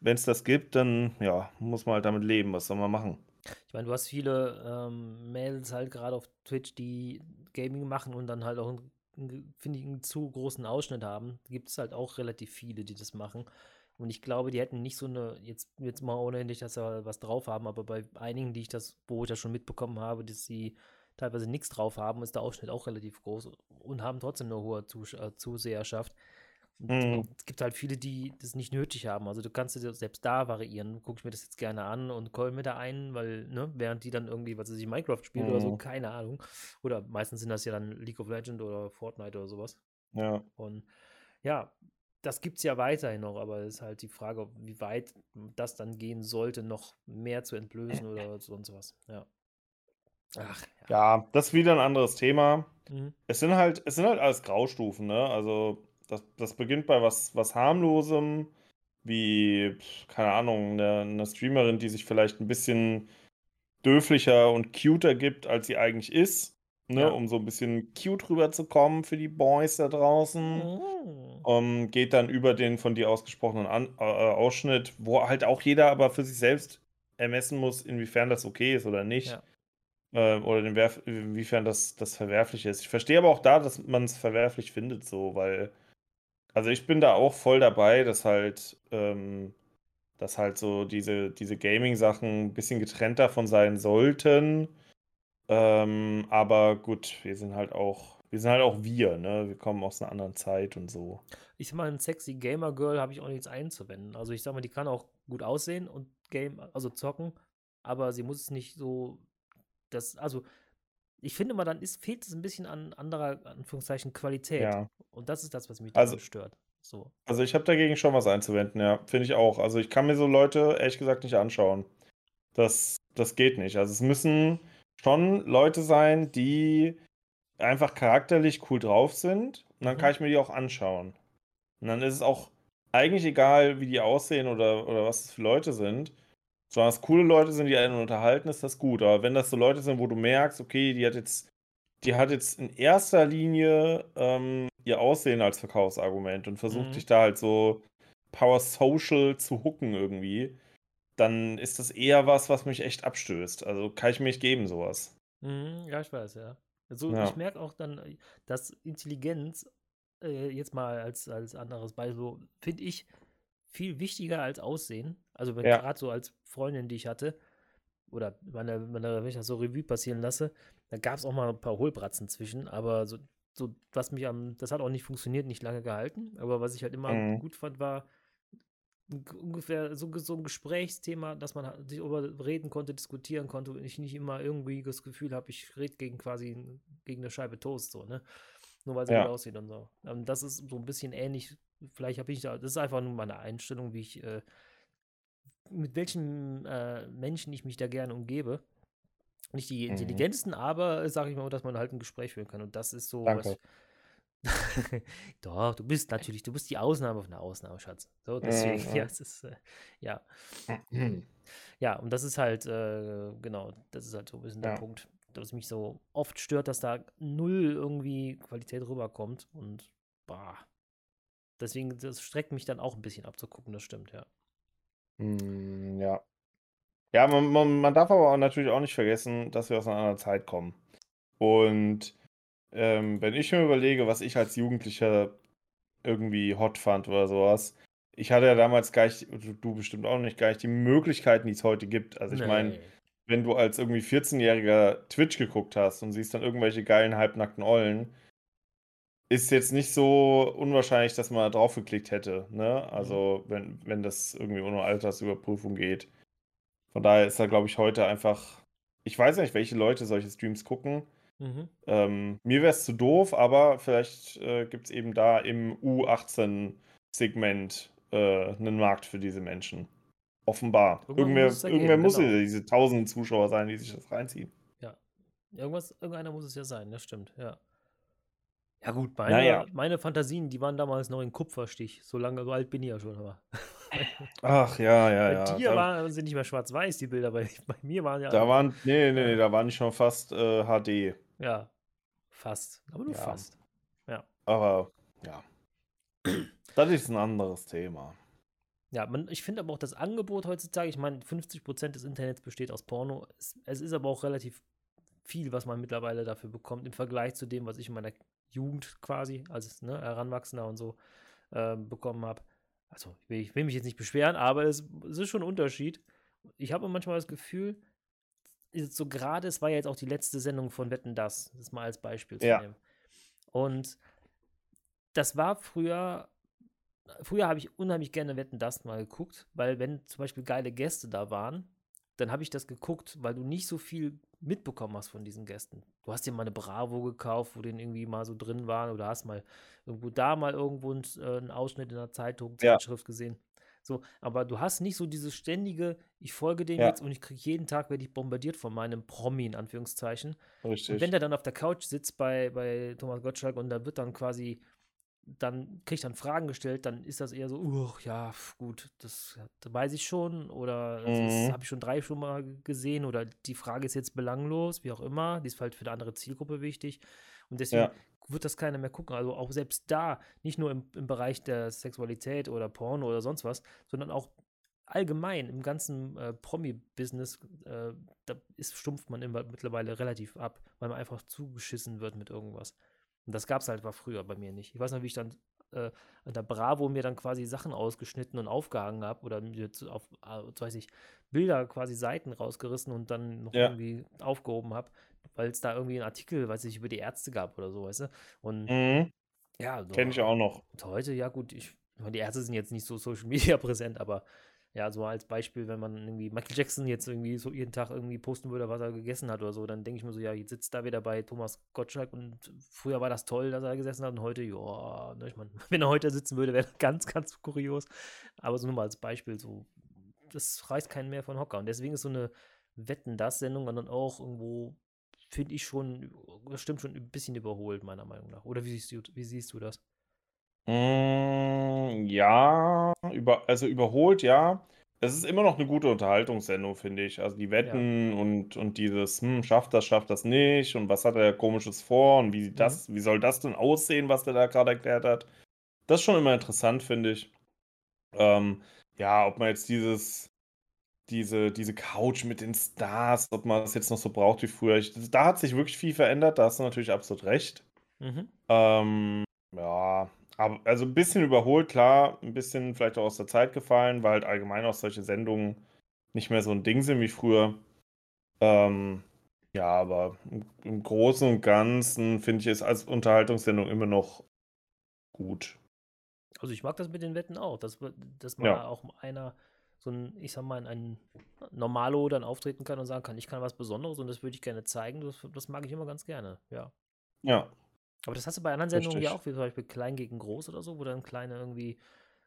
wenn es das gibt, dann ja, muss man halt damit leben. Was soll man machen? Ich meine, du hast viele ähm, Mädels halt gerade auf Twitch, die Gaming machen und dann halt auch finde ich, einen zu großen Ausschnitt haben. Gibt es halt auch relativ viele, die das machen. Und ich glaube, die hätten nicht so eine, jetzt, jetzt mal ohne nicht, dass sie was drauf haben, aber bei einigen, die ich das, wo ich das schon mitbekommen habe, dass sie teilweise nichts drauf haben, ist der Ausschnitt auch relativ groß und haben trotzdem eine hohe Zus äh, Zuseherschaft. Mhm. Es gibt halt viele, die das nicht nötig haben. Also du kannst dir selbst da variieren. Gucke ich mir das jetzt gerne an und call mir da ein, weil, ne, während die dann irgendwie, was weiß ich, Minecraft spielen mhm. oder so, mhm. keine Ahnung. Oder meistens sind das ja dann League of Legends oder Fortnite oder sowas. Ja. Und ja, das gibt es ja weiterhin noch, aber es ist halt die Frage, wie weit das dann gehen sollte, noch mehr zu entblößen oder sonst was. Ja. Ach, ja. ja. das ist wieder ein anderes Thema. Mhm. Es sind halt, es sind halt alles Graustufen, ne? Also das, das beginnt bei was, was harmlosem, wie, keine Ahnung, eine, eine Streamerin, die sich vielleicht ein bisschen dörflicher und cuter gibt, als sie eigentlich ist. Ne, ja. um so ein bisschen cute rüberzukommen für die Boys da draußen. Mhm. Um, geht dann über den von dir ausgesprochenen An äh, Ausschnitt, wo halt auch jeder aber für sich selbst ermessen muss, inwiefern das okay ist oder nicht. Ja. Äh, oder inwiefern das, das verwerflich ist. Ich verstehe aber auch da, dass man es verwerflich findet, so, weil also ich bin da auch voll dabei, dass halt, ähm, dass halt so diese, diese Gaming-Sachen ein bisschen getrennt davon sein sollten. Ähm, aber gut, wir sind halt auch, wir sind halt auch wir, ne? Wir kommen aus einer anderen Zeit und so. Ich sag mal, ein sexy Gamer-Girl habe ich auch nichts einzuwenden. Also ich sag mal, die kann auch gut aussehen und Game, also zocken, aber sie muss es nicht so, das, also ich finde mal, dann ist, fehlt es ein bisschen an anderer, Anführungszeichen, Qualität. Ja. Und das ist das, was mich also, stört. So. Also ich habe dagegen schon was einzuwenden, ja. Finde ich auch. Also ich kann mir so Leute ehrlich gesagt nicht anschauen. Das, das geht nicht. Also es müssen schon Leute sein, die einfach charakterlich cool drauf sind. Und dann mhm. kann ich mir die auch anschauen. Und dann ist es auch eigentlich egal, wie die aussehen oder, oder was es für Leute sind. Solange es coole Leute sind, die einen unterhalten, ist das gut. Aber wenn das so Leute sind, wo du merkst, okay, die hat jetzt, die hat jetzt in erster Linie ähm, ihr Aussehen als Verkaufsargument und versucht mhm. dich da halt so Power Social zu hooken irgendwie, dann ist das eher was, was mich echt abstößt. Also kann ich mir nicht geben, sowas. Mhm, ja, ich weiß, ja. Also ja. ich merke auch dann, dass Intelligenz, äh, jetzt mal als, als anderes Beispiel, finde ich, viel wichtiger als Aussehen. Also wenn ja. gerade so als Freundin, die ich hatte, oder wenn, wenn ich das so Revue passieren lasse, da gab es auch mal ein paar Hohlbratzen zwischen, aber so, so, was mich am, das hat auch nicht funktioniert, nicht lange gehalten, aber was ich halt immer mhm. gut fand, war ungefähr so, so ein Gesprächsthema, dass man sich darüber reden konnte, diskutieren konnte und ich nicht immer irgendwie das Gefühl habe, ich rede gegen quasi gegen eine Scheibe Toast, so, ne? Nur weil sie ja. gut aussieht und so. Und das ist so ein bisschen ähnlich vielleicht habe ich da, das ist einfach nur meine Einstellung, wie ich, äh, mit welchen äh, Menschen ich mich da gerne umgebe. Nicht die mhm. intelligentesten, mhm. aber sage ich mal, dass man halt ein Gespräch führen kann. Und das ist so Danke. was. Doch, du bist natürlich, du bist die Ausnahme von der Ausnahme, Schatz. So, deswegen, mhm. ja, es ist, äh, ja. Ja, und das ist halt, äh, genau, das ist halt so ein bisschen ja. der Punkt, dass mich so oft stört, dass da null irgendwie Qualität rüberkommt und bah, Deswegen, das streckt mich dann auch ein bisschen abzugucken, das stimmt, ja. Hm, ja. Ja, man man man darf aber auch natürlich auch nicht vergessen, dass wir aus einer anderen Zeit kommen. Und, ähm, wenn ich mir überlege, was ich als Jugendlicher irgendwie hot fand oder sowas, Ich hatte ja damals gar nicht du bestimmt auch nicht, gar nicht die Möglichkeiten, die es heute gibt. Also, ich meine, wenn du als irgendwie 14-Jähriger Twitch geguckt hast und siehst dann irgendwelche geilen halbnackten Ollen ist jetzt nicht so unwahrscheinlich, dass man da drauf geklickt hätte, ne? Also, wenn wenn das irgendwie ohne Altersüberprüfung geht. Von daher ist da, glaube ich, heute einfach ich weiß nicht, welche Leute solche Streams gucken. Mhm. Ähm, mir wäre es zu doof, aber vielleicht, äh, gibt es eben da im U18-Segment, äh, 'nen Markt für diese Menschen. Offenbar. Irgendwann Irgendwer muss irgendwer muss genau. ja diese tausenden Zuschauer sein, die sich das reinziehen. Ja. Irgendwas irgendeiner muss es ja sein, das stimmt, ja. Ja gut, meine, Naja. meine Fantasien, die waren damals noch in Kupferstich. So lange, so alt bin ich ja schon, aber. Ach ja, ja, Bei ja. dir Da, waren, sind nicht mehr schwarz-weiß, die Bilder, bei, bei mir waren ja. da waren, nee, nee, nee, da waren schon fast äh, HD. Ja, fast. Aber nur Ja, fast. Ja. aber ja, das ist ein anderes Thema. Ja, man, ich finde aber auch das Angebot heutzutage, ich meine, 50% des Internets besteht aus Porno. Es, es ist aber auch relativ viel, was man mittlerweile dafür bekommt, im Vergleich zu dem, was ich in meiner Jugend quasi, als ne, Heranwachsender und so, äh, bekommen habe. Also, ich will, ich will, mich jetzt nicht beschweren, aber es, es ist schon ein Unterschied. Ich habe manchmal das Gefühl, so gerade, es war ja jetzt auch die letzte Sendung von Wetten Das, das mal als Beispiel zu ja. nehmen. Und das war früher, früher habe ich unheimlich gerne Wetten Das mal geguckt, weil wenn zum Beispiel geile Gäste da waren, dann habe ich das geguckt, weil du nicht so viel mitbekommen hast von diesen Gästen. Du hast dir mal eine Bravo gekauft, wo den irgendwie mal so drin waren, oder hast mal irgendwo da mal irgendwo einen, äh, einen Ausschnitt in der Zeitung, Zeitschrift ja. gesehen. So, aber du hast nicht so dieses ständige, ich folge dem ja. jetzt und ich kriege jeden Tag, werde ich bombardiert von meinem Promi, in Anführungszeichen. Richtig. Und wenn der dann auf der Couch sitzt bei, bei Thomas Gottschalk und da wird dann quasi dann kriegt dann Fragen gestellt, dann ist das eher so, uh, ja, gut, das, das, weiß ich schon oder das mhm. habe ich schon drei schon mal gesehen oder die Frage ist jetzt belanglos, wie auch immer, die ist halt für eine andere Zielgruppe wichtig und deswegen ja. wird das keiner mehr gucken. Also auch selbst da, nicht nur im, im Bereich der Sexualität oder Porno oder sonst was, sondern auch allgemein im ganzen äh, Promi-Business, äh, da ist, stumpft man immer mittlerweile relativ ab, weil man einfach zugeschissen wird mit irgendwas. Und das gab es halt war früher bei mir nicht. Ich weiß noch, wie ich dann äh, an der Bravo mir dann quasi Sachen ausgeschnitten und aufgehangen habe oder mir auf, äh, weiß ich, Bilder quasi Seiten rausgerissen und dann noch ja. irgendwie aufgehoben habe, weil es da irgendwie einen Artikel, weiß ich, über die Ärzte gab oder so, weißt du? Und mhm. ja, so, kenne ich auch noch. Und heute, ja gut, ich, die Ärzte sind jetzt nicht so Social Media präsent, aber ja, so als Beispiel, wenn man irgendwie Michael Jackson jetzt irgendwie so jeden Tag irgendwie posten würde, was er gegessen hat oder so, dann denke ich mir so, ja, jetzt sitzt da wieder bei Thomas Gottschalk und früher war das toll, dass er gesessen hat und heute, ja, ne, ich meine, wenn er heute sitzen würde, wäre das ganz, ganz kurios. Aber so nur mal als Beispiel, so, das reißt keinen mehr von Hocker. Und deswegen ist so eine Wetten-Das-Sendung dann auch irgendwo, finde ich schon, stimmt schon ein bisschen überholt, meiner Meinung nach. Oder wie siehst du, wie siehst du das? Hm, ja, über also überholt, ja. Es ist immer noch eine gute Unterhaltungssendung, finde ich. Also, die Ja. Wetten und und dieses: „Hm, schafft das, schafft das nicht und was hat er Komisches vor und wie Mhm. das wie soll das denn aussehen, was der da gerade erklärt hat?“ Das ist schon immer interessant, finde ich. Ähm, ja, ob man jetzt dieses diese diese Couch mit den Stars, ob man das jetzt noch so braucht wie früher. Ich da hat sich wirklich viel verändert, da hast du natürlich absolut recht. Mhm. Ähm, ja. Aber also ein bisschen überholt, klar, ein bisschen vielleicht auch aus der Zeit gefallen, weil halt allgemein auch solche Sendungen nicht mehr so ein Ding sind wie früher. Ähm, ja, aber im, Großen und Ganzen finde ich es als Unterhaltungssendung immer noch gut. Also ich mag das mit den Wetten auch, dass, dass man ja. auch einer so ein, ich sag mal, ein Normalo dann auftreten kann und sagen kann, ich kann was Besonderes und das würde ich gerne zeigen. Das, das mag ich immer ganz gerne, ja. Ja, aber das hast du bei anderen Sendungen ja auch, wie zum Beispiel Klein gegen Groß oder so, wo dann kleine irgendwie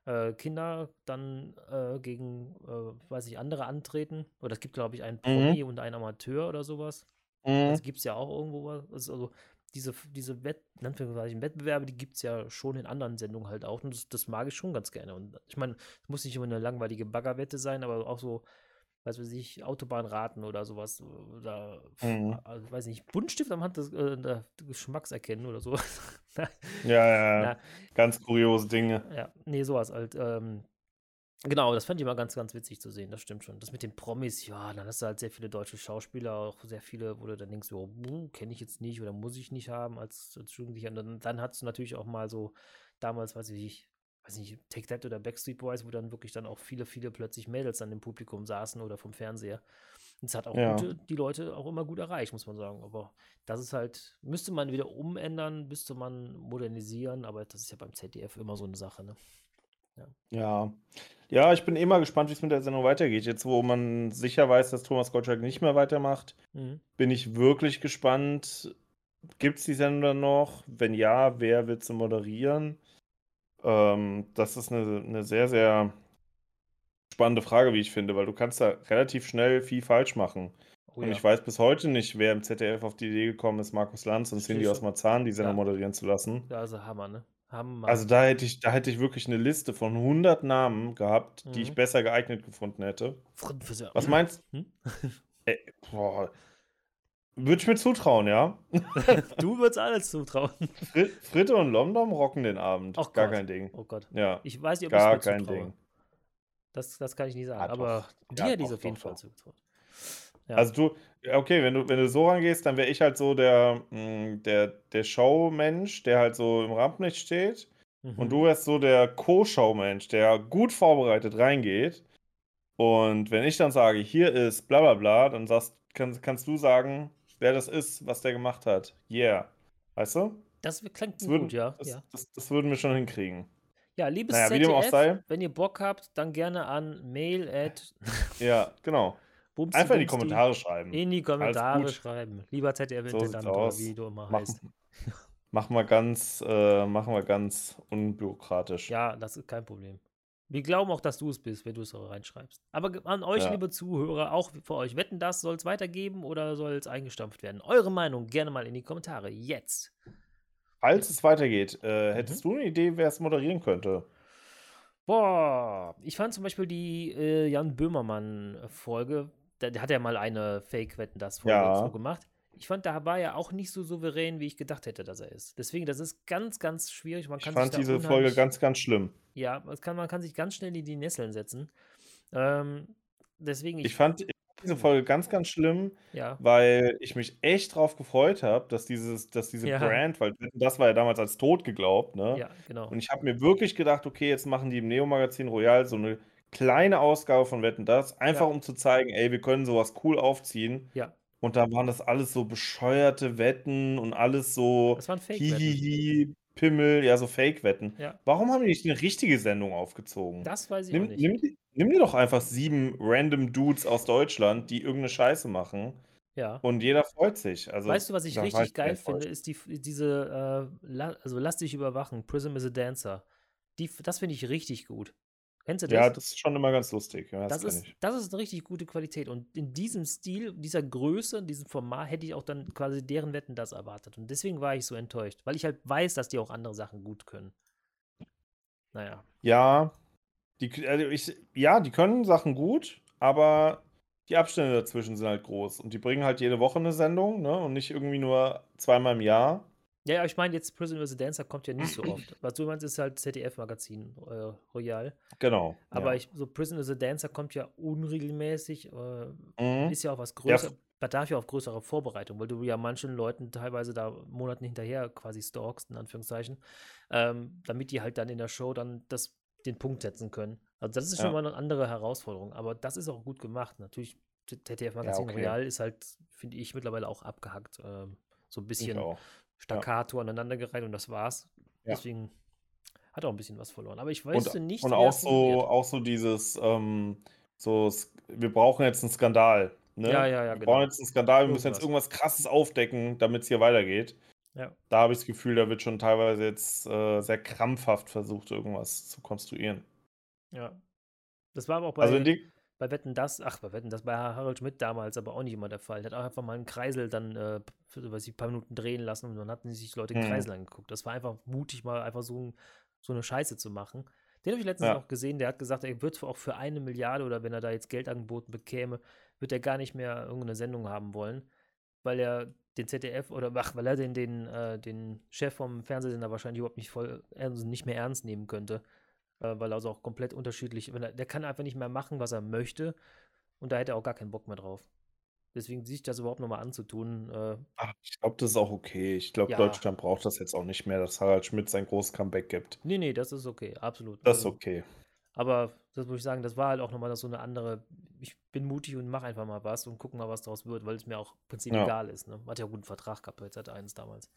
äh, Kinder dann äh, gegen, äh, weiß ich, andere antreten. Oder es gibt, glaube ich, einen mhm. Promi mhm. und einen Amateur oder sowas. Mhm. Das gibt es ja auch irgendwo was. Also diese, diese Wett Wettbewerbe, die gibt es ja schon in anderen Sendungen halt auch. Und das, das mag ich schon ganz gerne. Und ich meine, es muss nicht immer eine langweilige Baggerwette sein, aber auch so weiß ich, Autobahnraten oder sowas. Oder, mhm. also, weiß nicht, Buntstift am Hand des, äh, Geschmacks erkennen oder so. ja, ja, ja. Ganz kuriose Dinge. Ja, nee, sowas halt. Ähm, Genau, das fand ich immer ganz, ganz witzig zu sehen, das stimmt schon. Das mit den Promis, ja, dann hast du halt sehr viele deutsche Schauspieler, auch sehr viele, wo du dann denkst, oh, kenne ich jetzt nicht oder muss ich nicht haben als, als Jugendlicher. Und dann, dann hast du natürlich auch mal so, damals, weiß ich, weiß nicht, Take That oder Backstreet Boys, wo dann wirklich dann auch viele, viele plötzlich Mädels dann im Publikum saßen oder vom Fernseher. Und es hat auch ja. gute, die Leute auch immer gut erreicht, muss man sagen. Aber das ist halt, müsste man wieder umändern, müsste man modernisieren, aber das ist ja beim ZDF immer so eine Sache, ne? Ja. Ja. Ja, ich bin immer gespannt, wie es mit der Sendung weitergeht. Jetzt, wo man sicher weiß, dass Thomas Gottschalk nicht mehr weitermacht, mhm. bin ich wirklich gespannt. Gibt es die Sendung dann noch? Wenn ja, wer wird sie moderieren? Ähm, das ist eine, eine sehr, sehr spannende Frage, wie ich finde, weil du kannst da relativ schnell viel falsch machen. Oh, und ja. ich weiß bis heute nicht, wer im ZDF auf die Idee gekommen ist, Markus Lanz und Cindy aus Marzahn die Sendung ja. moderieren zu lassen. Ja, also Hammer, ne? Hammer. Also da hätte ich, da hätte ich wirklich eine Liste von 100 Namen gehabt, mhm. die ich mhm. besser geeignet gefunden hätte. Was meinst hm? Ey, boah. Würde ich mir zutrauen, ja. du würdest alles zutrauen. Frit Fritte und Lomdom rocken den Abend. Oh Gar kein Ding. Oh Gott. Ja. Ich weiß nicht, ob Gar ich kein zutraue. Ding. Das, das kann ich nicht sagen. Ja, aber dir hätte ich auf jeden Fall zugetraut. Ja. Also du, okay, wenn du, wenn du so rangehst, dann wäre ich halt so der, hm, der, der Showmensch, der halt so im Rampenlicht steht. Mhm. Und du wärst so der Co-Showmensch, der gut vorbereitet reingeht. Und wenn ich dann sage, hier ist bla bla bla, dann sagst, kann, kannst du sagen, wer das ist, was der gemacht hat. Yeah. Weißt du? Das klingt das würden, gut, ja. Das, ja. Das, das, würden wir schon hinkriegen. Ja, liebes naja, ZDF, wenn ihr Bock habt, dann gerne an mail at Ja, genau. Bumsi, Einfach in die Kommentare schreiben. In die Kommentare schreiben. Lieber ZDF-Intendant so oder wie du immer Mach, heißt. Machen wir ganz, äh, machen wir ganz unbürokratisch. Ja, das ist kein Problem. Wir glauben auch, dass du es bist, wenn du es reinschreibst. Aber an euch, ja. liebe Zuhörer, auch für euch, wetten das, soll es weitergeben oder soll es eingestampft werden? Eure Meinung gerne mal in die Kommentare. Jetzt. Falls es weitergeht, äh, hättest mhm. du eine Idee, wer es moderieren könnte? Boah, ich fand zum Beispiel die äh, Jan Böhmermann-Folge der, hat ja mal eine Fake-Wetten das Folge ja. so gemacht. Ich fand, da war er auch nicht so souverän, wie ich gedacht hätte, dass er ist. Deswegen, das ist ganz, ganz schwierig. Man kann ich fand diese Folge ganz, ganz schlimm. Ja, kann, man kann sich ganz schnell in die Nesseln setzen. Ähm, deswegen. Ich, ich fand diese Folge ganz, ganz schlimm, ja. weil ich mich echt drauf gefreut habe, dass dieses, dass diese ja. Brand, weil das war ja damals als tot geglaubt, ne? Ja, genau. Und ich habe mir wirklich gedacht, okay, jetzt machen die im Neo-Magazin Royal so eine kleine Ausgabe von Wetten das, einfach ja. um zu zeigen, ey, wir können sowas cool aufziehen. Ja. Und da waren das alles so bescheuerte Wetten und alles so das waren Hihihi, Pimmel, ja, so Fake-Wetten. Ja. Warum haben die nicht eine richtige Sendung aufgezogen? Das weiß ich nimm, nicht. Nimm, nimm dir doch einfach sieben random Dudes aus Deutschland, die irgendeine Scheiße machen. Ja. Und jeder freut sich. Also, weißt du, was ich richtig geil finde, ist die, diese, äh, also lass dich überwachen, Prism is a Dancer. Die, das finde ich richtig gut. Kennst du das? Ja, das ist schon immer ganz lustig. Ja, das, das ist, das ist eine richtig gute Qualität. Und in diesem Stil, dieser Größe, in diesem Format hätte ich auch dann quasi deren Wetten das erwartet. Und deswegen war ich so enttäuscht, weil ich halt weiß, dass die auch andere Sachen gut können. Naja. Ja, die, also ich, ja, die können Sachen gut, aber die Abstände dazwischen sind halt groß. Und die bringen halt jede Woche eine Sendung, ne? Und nicht irgendwie nur zweimal im Jahr. Ja, ja, ich meine, jetzt Prison vs. Dancer kommt ja nicht so oft. Was du meinst, ist halt ZDF-Magazin äh, Royal. Genau. Aber ja. ich, so Prison vs. Dancer kommt ja unregelmäßig. Äh, mhm. Ist ja auch was Größeres. Ja. Bedarf ja auch größerer Vorbereitung, weil du ja manchen Leuten teilweise da Monaten hinterher quasi stalkst, in Anführungszeichen, ähm, damit die halt dann in der Show dann das, den Punkt setzen können. Also, das ist schon ja. mal eine andere Herausforderung. Aber das ist auch gut gemacht. Natürlich, ZDF-Magazin okay. Royal ist halt, finde ich, mittlerweile auch abgehackt. Ähm, so ein bisschen Staccato ja. aneinandergereiht und das war's. Ja. Deswegen hat auch ein bisschen was verloren. Aber ich weiß und, nicht, Und auch so, auch so dieses, ähm, so, wir brauchen jetzt einen Skandal. Ne? Ja, ja, ja. Wir genau. brauchen jetzt einen Skandal, wir müssen jetzt irgendwas krasses aufdecken, damit es hier weitergeht. Ja. Da habe ich das Gefühl, da wird schon teilweise jetzt äh, sehr krampfhaft versucht, irgendwas zu konstruieren. Ja. Das war aber auch bei. Also in die, bei Wetten das, ach, bei Wetten das bei Harald Schmidt damals aber auch nicht immer der Fall. Der hat auch einfach mal einen Kreisel dann äh, für weiß ich, ein paar Minuten drehen lassen und dann hatten sich Leute mhm. Kreisel angeguckt. Das war einfach mutig, mal einfach so, so eine Scheiße zu machen. Den habe ich letztens ja. noch gesehen, der hat gesagt, er wird auch für eine Milliarde oder wenn er da jetzt Geld angeboten bekäme, wird er gar nicht mehr irgendeine Sendung haben wollen, weil er den ZDF oder ach, weil er den, den, äh, den Chef vom Fernsehsender wahrscheinlich überhaupt nicht voll also nicht mehr ernst nehmen könnte. Äh, weil er also auch komplett unterschiedlich, wenn er, der kann einfach nicht mehr machen, was er möchte und da hätte er auch gar keinen Bock mehr drauf. Deswegen sich das überhaupt nochmal anzutun. Äh, Ach, ich glaube, das ist auch okay. Ich glaube, ja. Deutschland braucht das jetzt auch nicht mehr, dass Harald Schmidt sein großes Comeback gibt. Nee, nee, das ist okay, absolut. Das ist also, okay. Aber das muss ich sagen, das war halt auch nochmal so eine andere. Ich bin mutig und mache einfach mal was und gucken mal, was daraus wird, weil es mir auch im Prinzip ja. egal ist. Ne? Hat ja einen guten Vertrag gehabt bei Z1 damals.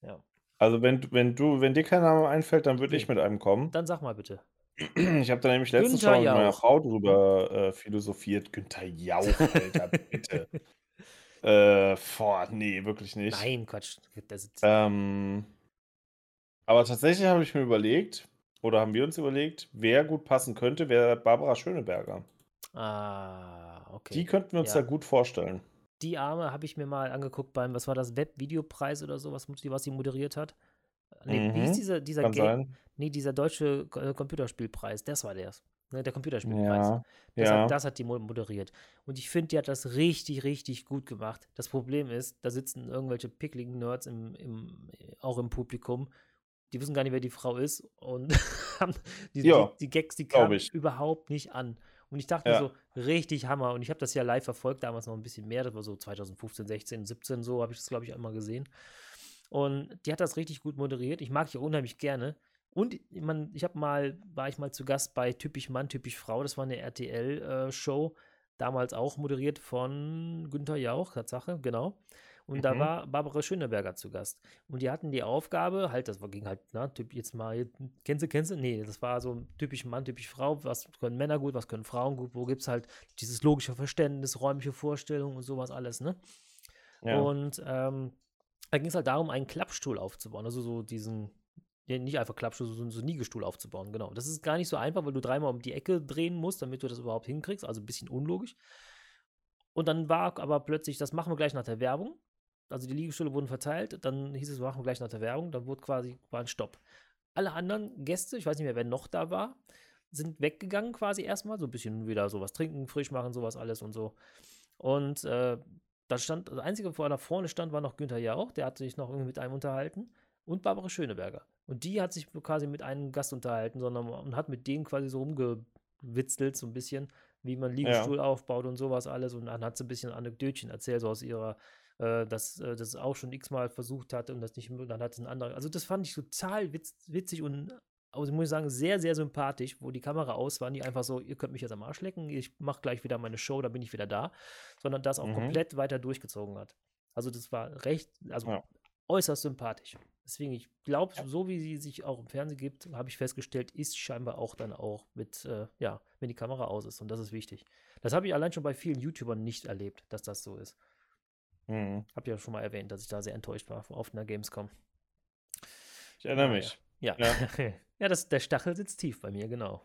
Ja. Also wenn, wenn du, wenn dir kein Name einfällt, dann würde nee. ich mit einem kommen. Dann sag mal bitte. Ich habe da nämlich letztens schon mit meiner Frau drüber äh, philosophiert. Günther Jauch, Alter, bitte. äh, boah, nee, wirklich nicht. Nein, Quatsch. Ähm, aber tatsächlich habe ich mir überlegt, oder haben wir uns überlegt, wer gut passen könnte, wäre Barbara Schöneberger. Ah, okay. Die könnten wir uns ja. da gut vorstellen. Die Arme habe ich mir mal angeguckt beim, was war das, Web-Videopreis oder so, was, was sie moderiert hat. Nee, mhm. wie ist dieser, dieser Kann Game? Nee, dieser deutsche äh, Computerspielpreis, das war der. Ne, der Computerspielpreis. Ja, das, ja. Hat, das hat die moderiert. Und ich finde, die hat das richtig, richtig gut gemacht. Das Problem ist, da sitzen irgendwelche pickligen Nerds im, im, auch im Publikum, die wissen gar nicht, wer die Frau ist und die, ja, die, die, Gags, die kamen überhaupt nicht an. Und ich dachte ja. mir so, richtig Hammer. Und ich habe das ja live verfolgt, damals noch ein bisschen mehr, das war so 2015, 16, 17, so habe ich das, glaube ich, einmal gesehen. Und die hat das richtig gut moderiert. Ich mag die unheimlich gerne. Und ich, mein, ich habe mal, war ich mal zu Gast bei Typisch Mann, Typisch Frau. Das war eine RTL-Show, äh, damals auch moderiert von Günther Jauch, Tatsache, genau. Und mhm. da war Barbara Schöneberger zu Gast. Und die hatten die Aufgabe, halt, das ging halt, na, typ, jetzt mal, kennst du, kennst du? Nee, das war so typisch Mann, typisch Frau. Was können Männer gut, was können Frauen gut? Wo gibt es halt dieses logische Verständnis, räumliche Vorstellungen und sowas alles, ne? Ja. Und ähm, da ging es halt darum, einen Klappstuhl aufzubauen. Also so diesen, ja, nicht einfach Klappstuhl, sondern so einen Liegestuhl aufzubauen. Genau. Das ist gar nicht so einfach, weil du dreimal um die Ecke drehen musst, damit du das überhaupt hinkriegst. Also ein bisschen unlogisch. Und dann war aber plötzlich, das machen wir gleich nach der Werbung. Also die Liegestühle wurden verteilt, dann hieß es, wir machen wir gleich nach der Werbung, dann wurde quasi war ein Stopp. Alle anderen Gäste, ich weiß nicht mehr, wer noch da war, sind weggegangen quasi erstmal, so ein bisschen wieder sowas trinken, frisch machen, sowas alles und so. Und äh, da stand, das Einzige, wo er da vorne stand, war noch Günther Jauch, der hat sich noch irgendwie mit einem unterhalten und Barbara Schöneberger. Und die hat sich quasi mit einem Gast unterhalten, sondern und hat mit denen quasi so rumgewitzelt, so ein bisschen, wie man Liegestuhl ja. aufbaut und sowas alles. Und dann hat sie ein bisschen Anekdötchen erzählt, so aus ihrer, äh, dass äh, das auch schon x-mal versucht hat und das nicht, dann hat es ein anderer. Also das fand ich total witz, witzig und also muss ich sagen, sehr, sehr sympathisch, wo die Kamera aus war, nicht einfach so, ihr könnt mich jetzt am Arsch lecken, ich mache gleich wieder meine Show, da bin ich wieder da, sondern das auch mhm. komplett weiter durchgezogen hat. Also das war recht, also ja. äußerst sympathisch. Deswegen, ich glaube, so wie sie sich auch im Fernsehen gibt, habe ich festgestellt, ist scheinbar auch dann auch mit, äh, ja, wenn die Kamera aus ist. Und das ist wichtig. Das habe ich allein schon bei vielen YouTubern nicht erlebt, dass das so ist. Mhm. Habt ihr ja schon mal erwähnt, dass ich da sehr enttäuscht war auf einer Gamescom. Ich erinnere mich. Ja. Ja, ja das, der Stachel sitzt tief bei mir, genau.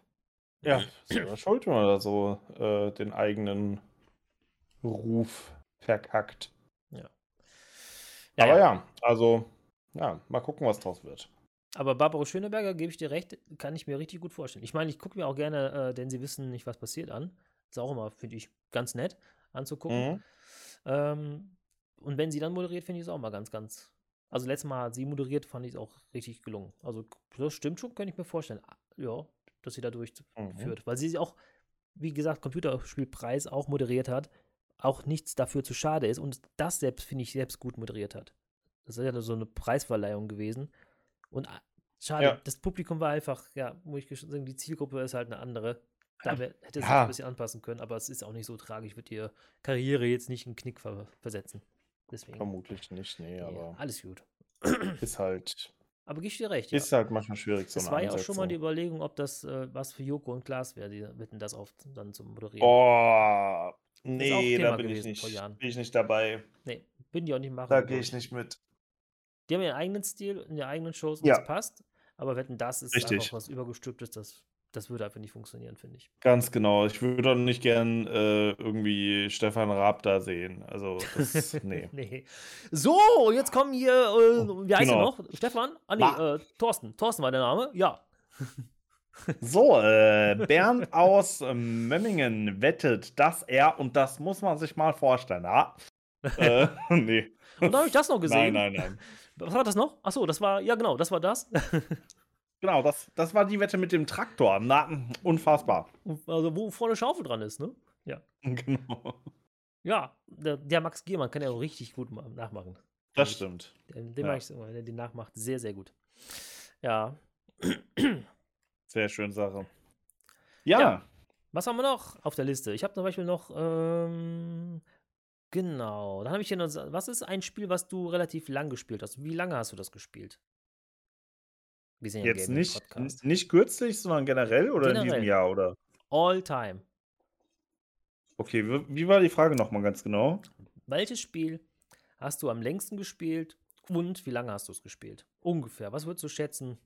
Ja, selber schuld, wenn man da so äh, den eigenen Ruf verkackt. Ja. ja Aber ja. ja, also, ja, mal gucken, was draus wird. Aber Barbara Schöneberger, gebe ich dir recht, kann ich mir richtig gut vorstellen. Ich meine, ich gucke mir auch gerne, äh, denn sie wissen nicht, was passiert an. Ist auch immer, finde ich, ganz nett anzugucken. Mhm. Ähm, und wenn sie dann moderiert, finde ich es auch mal ganz, ganz also letztes Mal hat sie moderiert, fand ich es auch richtig gelungen. Also das stimmt schon, kann ich mir vorstellen. Ah, ja, dass sie da durchführt. Mhm. Weil sie auch, wie gesagt, Computerspielpreis auch moderiert hat, auch nichts dafür zu schade ist und das selbst, finde ich, selbst gut moderiert hat. Das ist ja so eine Preisverleihung gewesen. Und ah, schade, ja. das Publikum war einfach, ja, muss ich sagen, die Zielgruppe ist halt eine andere. Da hätte es ja. ein bisschen anpassen können, aber es ist auch nicht so tragisch, wird ihre Karriere jetzt nicht einen Knick versetzen. Deswegen. Vermutlich nicht, nee, ja, aber. Alles gut. Ist halt. Aber ich dir recht. Ist ja. halt manchmal schwierig. So es war ja auch schon mal die Überlegung, ob das äh, was für Joko und Klaas wäre, die wetten das auf dann zu moderieren. Oh, nee, da bin ich, nicht, bin ich nicht dabei. Nee, bin die auch nicht machen. Da gehe ich nicht mit. Die haben ihren eigenen Stil in ihren eigenen Shows und ja. das passt. Aber wetten, das ist Richtig. einfach was übergestülptes, das das würde einfach nicht funktionieren, finde ich. Ganz genau. Ich würde auch nicht gern äh, irgendwie Stefan Raab da sehen. Also, das, nee. nee. So, jetzt kommen hier, äh, wie heißt genau. er noch? Stefan? Ah, nee, äh, Thorsten. Thorsten war der Name, ja. So, äh, Bernd aus Memmingen wettet, dass er, und das muss man sich mal vorstellen, ja. äh, nee. Und da habe ich das noch gesehen. Nein, nein, nein. Was war das noch? Achso, das war, ja genau, das war das. Genau, das, das war die Wette mit dem Traktor. Na, unfassbar. Also, wo vorne Schaufel dran ist, ne? Ja. Genau. Ja, der, der Max Giermann kann ja auch richtig gut nachmachen. Das also, stimmt. Den, den ja. mag ich immer, der den nachmacht. Sehr, sehr gut. Ja. Sehr schöne Sache. Ja. ja. Was haben wir noch auf der Liste? Ich habe zum Beispiel noch, ähm, genau, dann habe ich hier noch, was ist ein Spiel, was du relativ lang gespielt hast? Wie lange hast du das gespielt? Wir sind ja Jetzt nicht, nicht kürzlich, sondern generell oder generell. in diesem Jahr, oder? All time. Okay, wie war die Frage nochmal ganz genau? Welches Spiel hast du am längsten gespielt und wie lange hast du es gespielt? Ungefähr. Was würdest du schätzen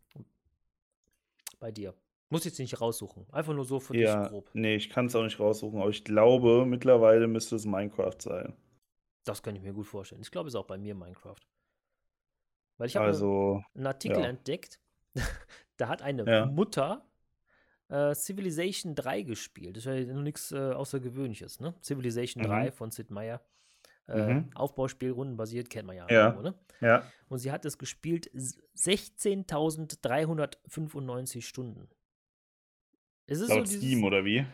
bei dir? Muss jetzt nicht raussuchen. Einfach nur so für ja, dich grob. Nee, ich kann es auch nicht raussuchen, aber ich glaube, mittlerweile müsste es Minecraft sein. Das kann ich mir gut vorstellen. Ich glaube, es ist auch bei mir Minecraft. Weil ich habe also, einen Artikel ja. entdeckt, da hat eine ja. Mutter äh, Civilization 3 gespielt. Das ist ja nur nichts äh, Außergewöhnliches, ne? Civilization mhm. 3 von Sid Meier. Äh, mhm. Aufbauspiel rundenbasiert, kennt man ja. Ja. Irgendwo, ne? ja. Und sie hat es gespielt 16.395 Stunden. Ist es Laut so Steam oder wie?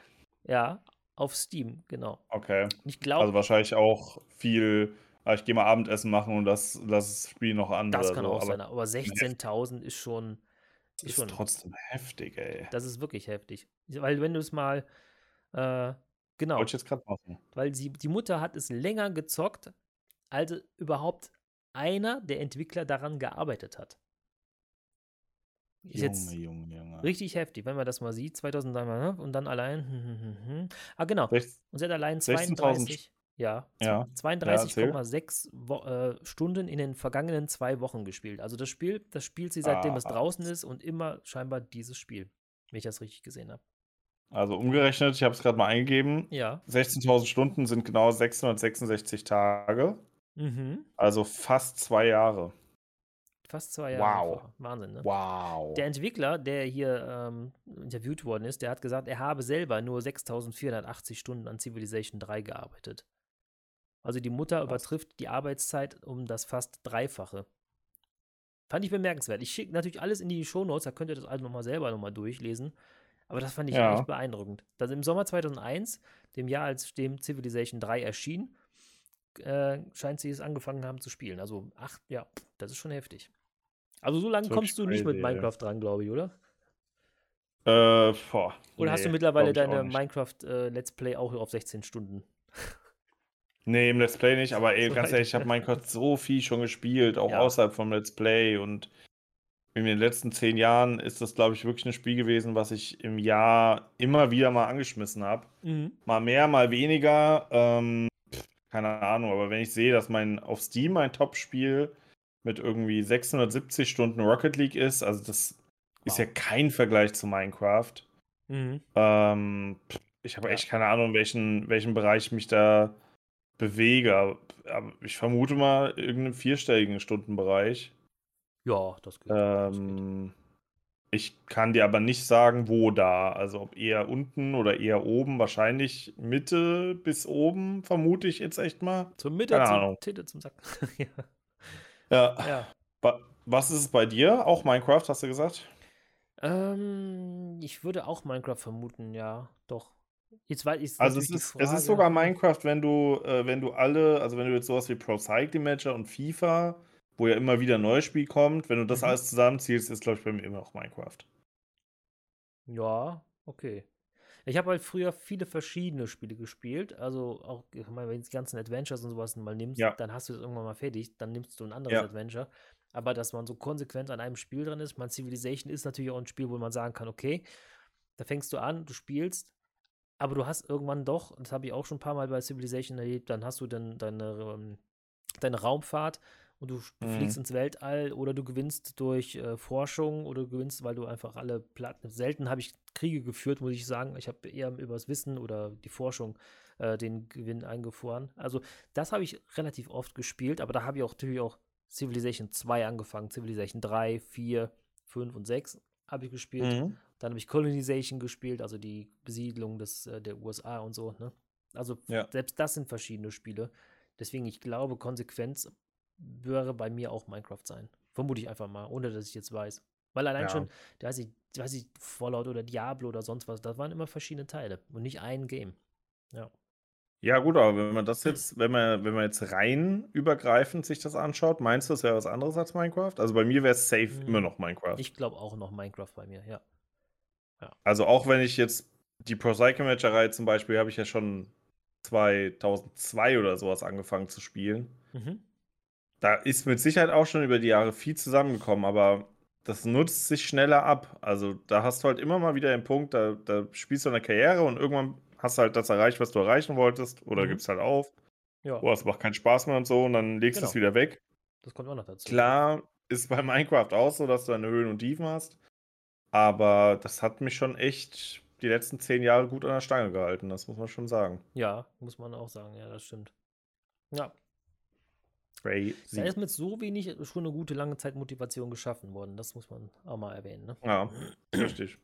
Ja, auf Steam, genau. Okay. Ich glaube. Also wahrscheinlich auch viel. Ah, ich gehe mal Abendessen machen und das, das Spiel noch an. Das kann so. auch sein, aber 16.000 ist schon das ist, ist trotzdem heftig, ey. Das ist wirklich heftig. Weil wenn du es mal, äh, genau. Wollte ich jetzt gerade machen. Weil sie, die Mutter hat es länger gezockt, als überhaupt einer der Entwickler daran gearbeitet hat. Ist Junge, jetzt Junge, Junge. richtig heftig, wenn man das mal sieht. 2000 ne? und dann allein. Hm, hm, hm, ah, genau. und sie hat allein 32. Ja, ja. 32,6 ja, äh, Stunden in den vergangenen zwei Wochen gespielt. Also das Spiel, das spielt sie seitdem ah, es draußen ist und immer scheinbar dieses Spiel, wenn ich das richtig gesehen habe. Also umgerechnet, ich habe es gerade mal eingegeben. Ja. 16.000 Stunden sind genau 666 Tage. Mhm. Also fast zwei Jahre. Fast zwei Jahre. Wow. Wahnsinn, ne? Wow. Der Entwickler, der hier ähm, interviewt worden ist, der hat gesagt, er habe selber nur 6480 Stunden an Civilization 3 gearbeitet. Also die Mutter übertrifft die Arbeitszeit um das fast Dreifache. Fand ich bemerkenswert. Ich schicke natürlich alles in die Shownotes, da könnt ihr das alles nochmal selber nochmal durchlesen. Aber das fand ich ja. echt beeindruckend. Dass im Sommer 2001, dem Jahr, als dem Civilization 3 erschien, äh, scheint sie es angefangen haben zu spielen. Also, ach, ja, das ist schon heftig. Also, so lange kommst du nicht mit Minecraft dran, glaube ich, oder? Äh, boah. Oder nee, hast du mittlerweile deine Minecraft-Let's äh, Play auch auf 16 Stunden? Nee, im Let's Play nicht, aber ey, ganz ehrlich, ich habe Minecraft so viel schon gespielt, auch ja. außerhalb vom Let's Play und in den letzten zehn Jahren ist das, glaube ich, wirklich ein Spiel gewesen, was ich im Jahr immer wieder mal angeschmissen habe. Mhm. Mal mehr, mal weniger. Ähm, keine Ahnung, aber wenn ich sehe, dass mein auf Steam mein Top-Spiel mit irgendwie 670 Stunden Rocket League ist, also das wow. ist ja kein Vergleich zu Minecraft. Mhm. Ähm, ich habe echt keine Ahnung, in welchen, welchen Bereich mich da bewege. Aber ich vermute mal irgendeinen vierstelligen Stundenbereich. Ja, das geht. Ähm, ich kann dir aber nicht sagen, wo da. Also ob eher unten oder eher oben. Wahrscheinlich Mitte bis oben, vermute ich jetzt echt mal. Zur Mitte, Keine zum, Ahnung. Titte zum Sack. ja. ja. ja. Was ist es bei dir? Auch Minecraft, hast du gesagt? Ähm, ich würde auch Minecraft vermuten, ja, doch. Jetzt weiß ich Also es ist, es ist sogar Minecraft, wenn du, äh, wenn du alle, also wenn du jetzt sowas wie Pro Cycling Manager und FIFA, wo ja immer wieder ein neues Spiel kommt, wenn du das mhm. alles zusammenziehst, ist, glaube ich, bei mir immer noch Minecraft. Ja, okay. Ich habe halt früher viele verschiedene Spiele gespielt. Also auch, ich meine, wenn du die ganzen Adventures und sowas mal nimmst, ja. dann hast du es irgendwann mal fertig, dann nimmst du ein anderes ja. Adventure. Aber dass man so konsequent an einem Spiel dran ist, mein Civilization ist natürlich auch ein Spiel, wo man sagen kann, okay, da fängst du an, du spielst, aber du hast irgendwann doch, das habe ich auch schon ein paar Mal bei Civilization erlebt, dann hast du dann deine, ähm, deine Raumfahrt und du, mhm. fliegst ins Weltall oder du gewinnst durch äh, Forschung oder du gewinnst, weil du einfach alle Platten. Selten habe ich Kriege geführt, muss ich sagen. Ich habe eher übers Wissen oder die Forschung äh, den Gewinn eingefahren. Also, das habe ich relativ oft gespielt, aber da habe ich auch natürlich auch Civilization 2 angefangen, Civilization 3, 4, 5 und 6 habe ich gespielt. Mhm. Dann habe ich Colonization gespielt, also die Besiedlung des, äh, der USA und so. Ne? Also ja. selbst das sind verschiedene Spiele. Deswegen, ich glaube, Konsequenz wäre bei mir auch Minecraft sein. Vermute ich einfach mal, ohne dass ich jetzt weiß. Weil allein ja. schon, da weiß ich, weiß ich, Fallout oder Diablo oder sonst was, das waren immer verschiedene Teile und nicht ein Game. Ja. Ja, gut, aber wenn man das jetzt, wenn man, wenn man jetzt rein übergreifend sich das anschaut, meinst du, es wäre was anderes als Minecraft? Also bei mir wäre es safe hm, immer noch Minecraft. Ich glaube auch noch Minecraft bei mir, ja. Ja. Also auch wenn ich jetzt die Pro Cycle Matcherei zum Beispiel habe ich ja schon 2002 oder sowas angefangen zu spielen. Mhm. Da ist mit Sicherheit auch schon über die Jahre viel zusammengekommen, aber das nutzt sich schneller ab. Also da hast du halt immer mal wieder den Punkt, da, da spielst du eine Karriere und irgendwann hast du halt das erreicht, was du erreichen wolltest, oder mhm. gibst halt auf. Ja. Oh, es macht keinen Spaß mehr und so, und dann legst du es genau. wieder weg. Das kommt auch noch dazu. Klar, ist bei Minecraft auch so, dass du deine Höhen und Tiefen hast. Aber das hat mich schon echt die letzten zehn Jahre gut an der Stange gehalten, das muss man schon sagen. Ja, muss man auch sagen, ja, das stimmt. Ja. Crazy. Da ist mit so wenig schon eine gute lange Zeit Motivation geschaffen worden, das muss man auch mal erwähnen. Ne? Ja, richtig.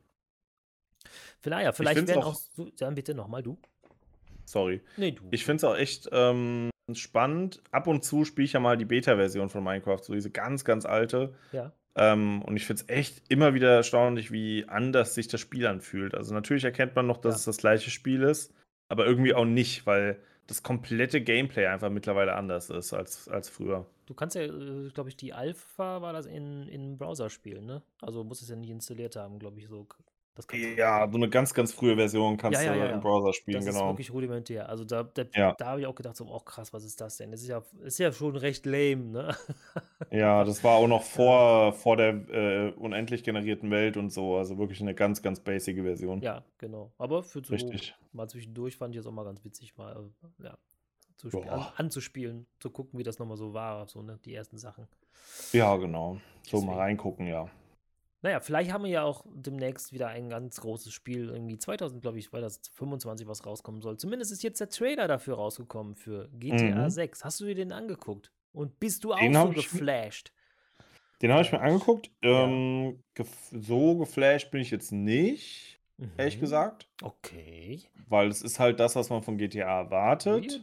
Vielleicht, ja, vielleicht werden auch, auch so, dann bitte nochmal du. Sorry. Nee, du. Ich finde es auch echt ähm, spannend. Ab und zu spiele ich ja mal die Beta-Version von Minecraft, so diese ganz, ganz alte. Ja. Ähm, und ich finde es echt immer wieder erstaunlich, wie anders sich das Spiel anfühlt. Also natürlich erkennt man noch, dass ja. es das gleiche Spiel ist, aber irgendwie auch nicht, weil das komplette Gameplay einfach mittlerweile anders ist als, als früher. Du kannst ja, äh, glaube ich, die Alpha war das in, in Browser spielen, ne? Also muss es ja nicht installiert haben, glaube ich, so ja, so eine ganz, ganz frühe Version kannst ja, ja, du im Browser spielen, das genau. Das ist wirklich rudimentär. Also da, da, da habe ich auch gedacht, so, oh krass, was ist das denn? Das ist ja, ist ja schon recht lame, ne? ja, das war auch noch vor, vor der äh, unendlich generierten Welt und so. Also wirklich eine ganz, ganz basic Version. Ja, genau. Aber für so Richtig. mal zwischendurch fand ich es auch mal ganz witzig, mal äh, ja, zu an, anzuspielen, zu gucken, wie das nochmal so war, so, ne? Die ersten Sachen. Ja, genau. So Deswegen. mal reingucken, ja. Naja, vielleicht haben wir ja auch demnächst wieder ein ganz großes Spiel, irgendwie 2000, glaube ich, weil das 25 was rauskommen soll. Zumindest ist jetzt der Trailer dafür rausgekommen für GTA mhm. 6. Hast du dir den angeguckt? Und bist du den auch so geflasht? Den habe ich mir angeguckt. Ja. Ähm, gef so geflasht bin ich jetzt nicht, mhm. ehrlich gesagt. Okay. Weil es ist halt das, was man von GTA erwartet.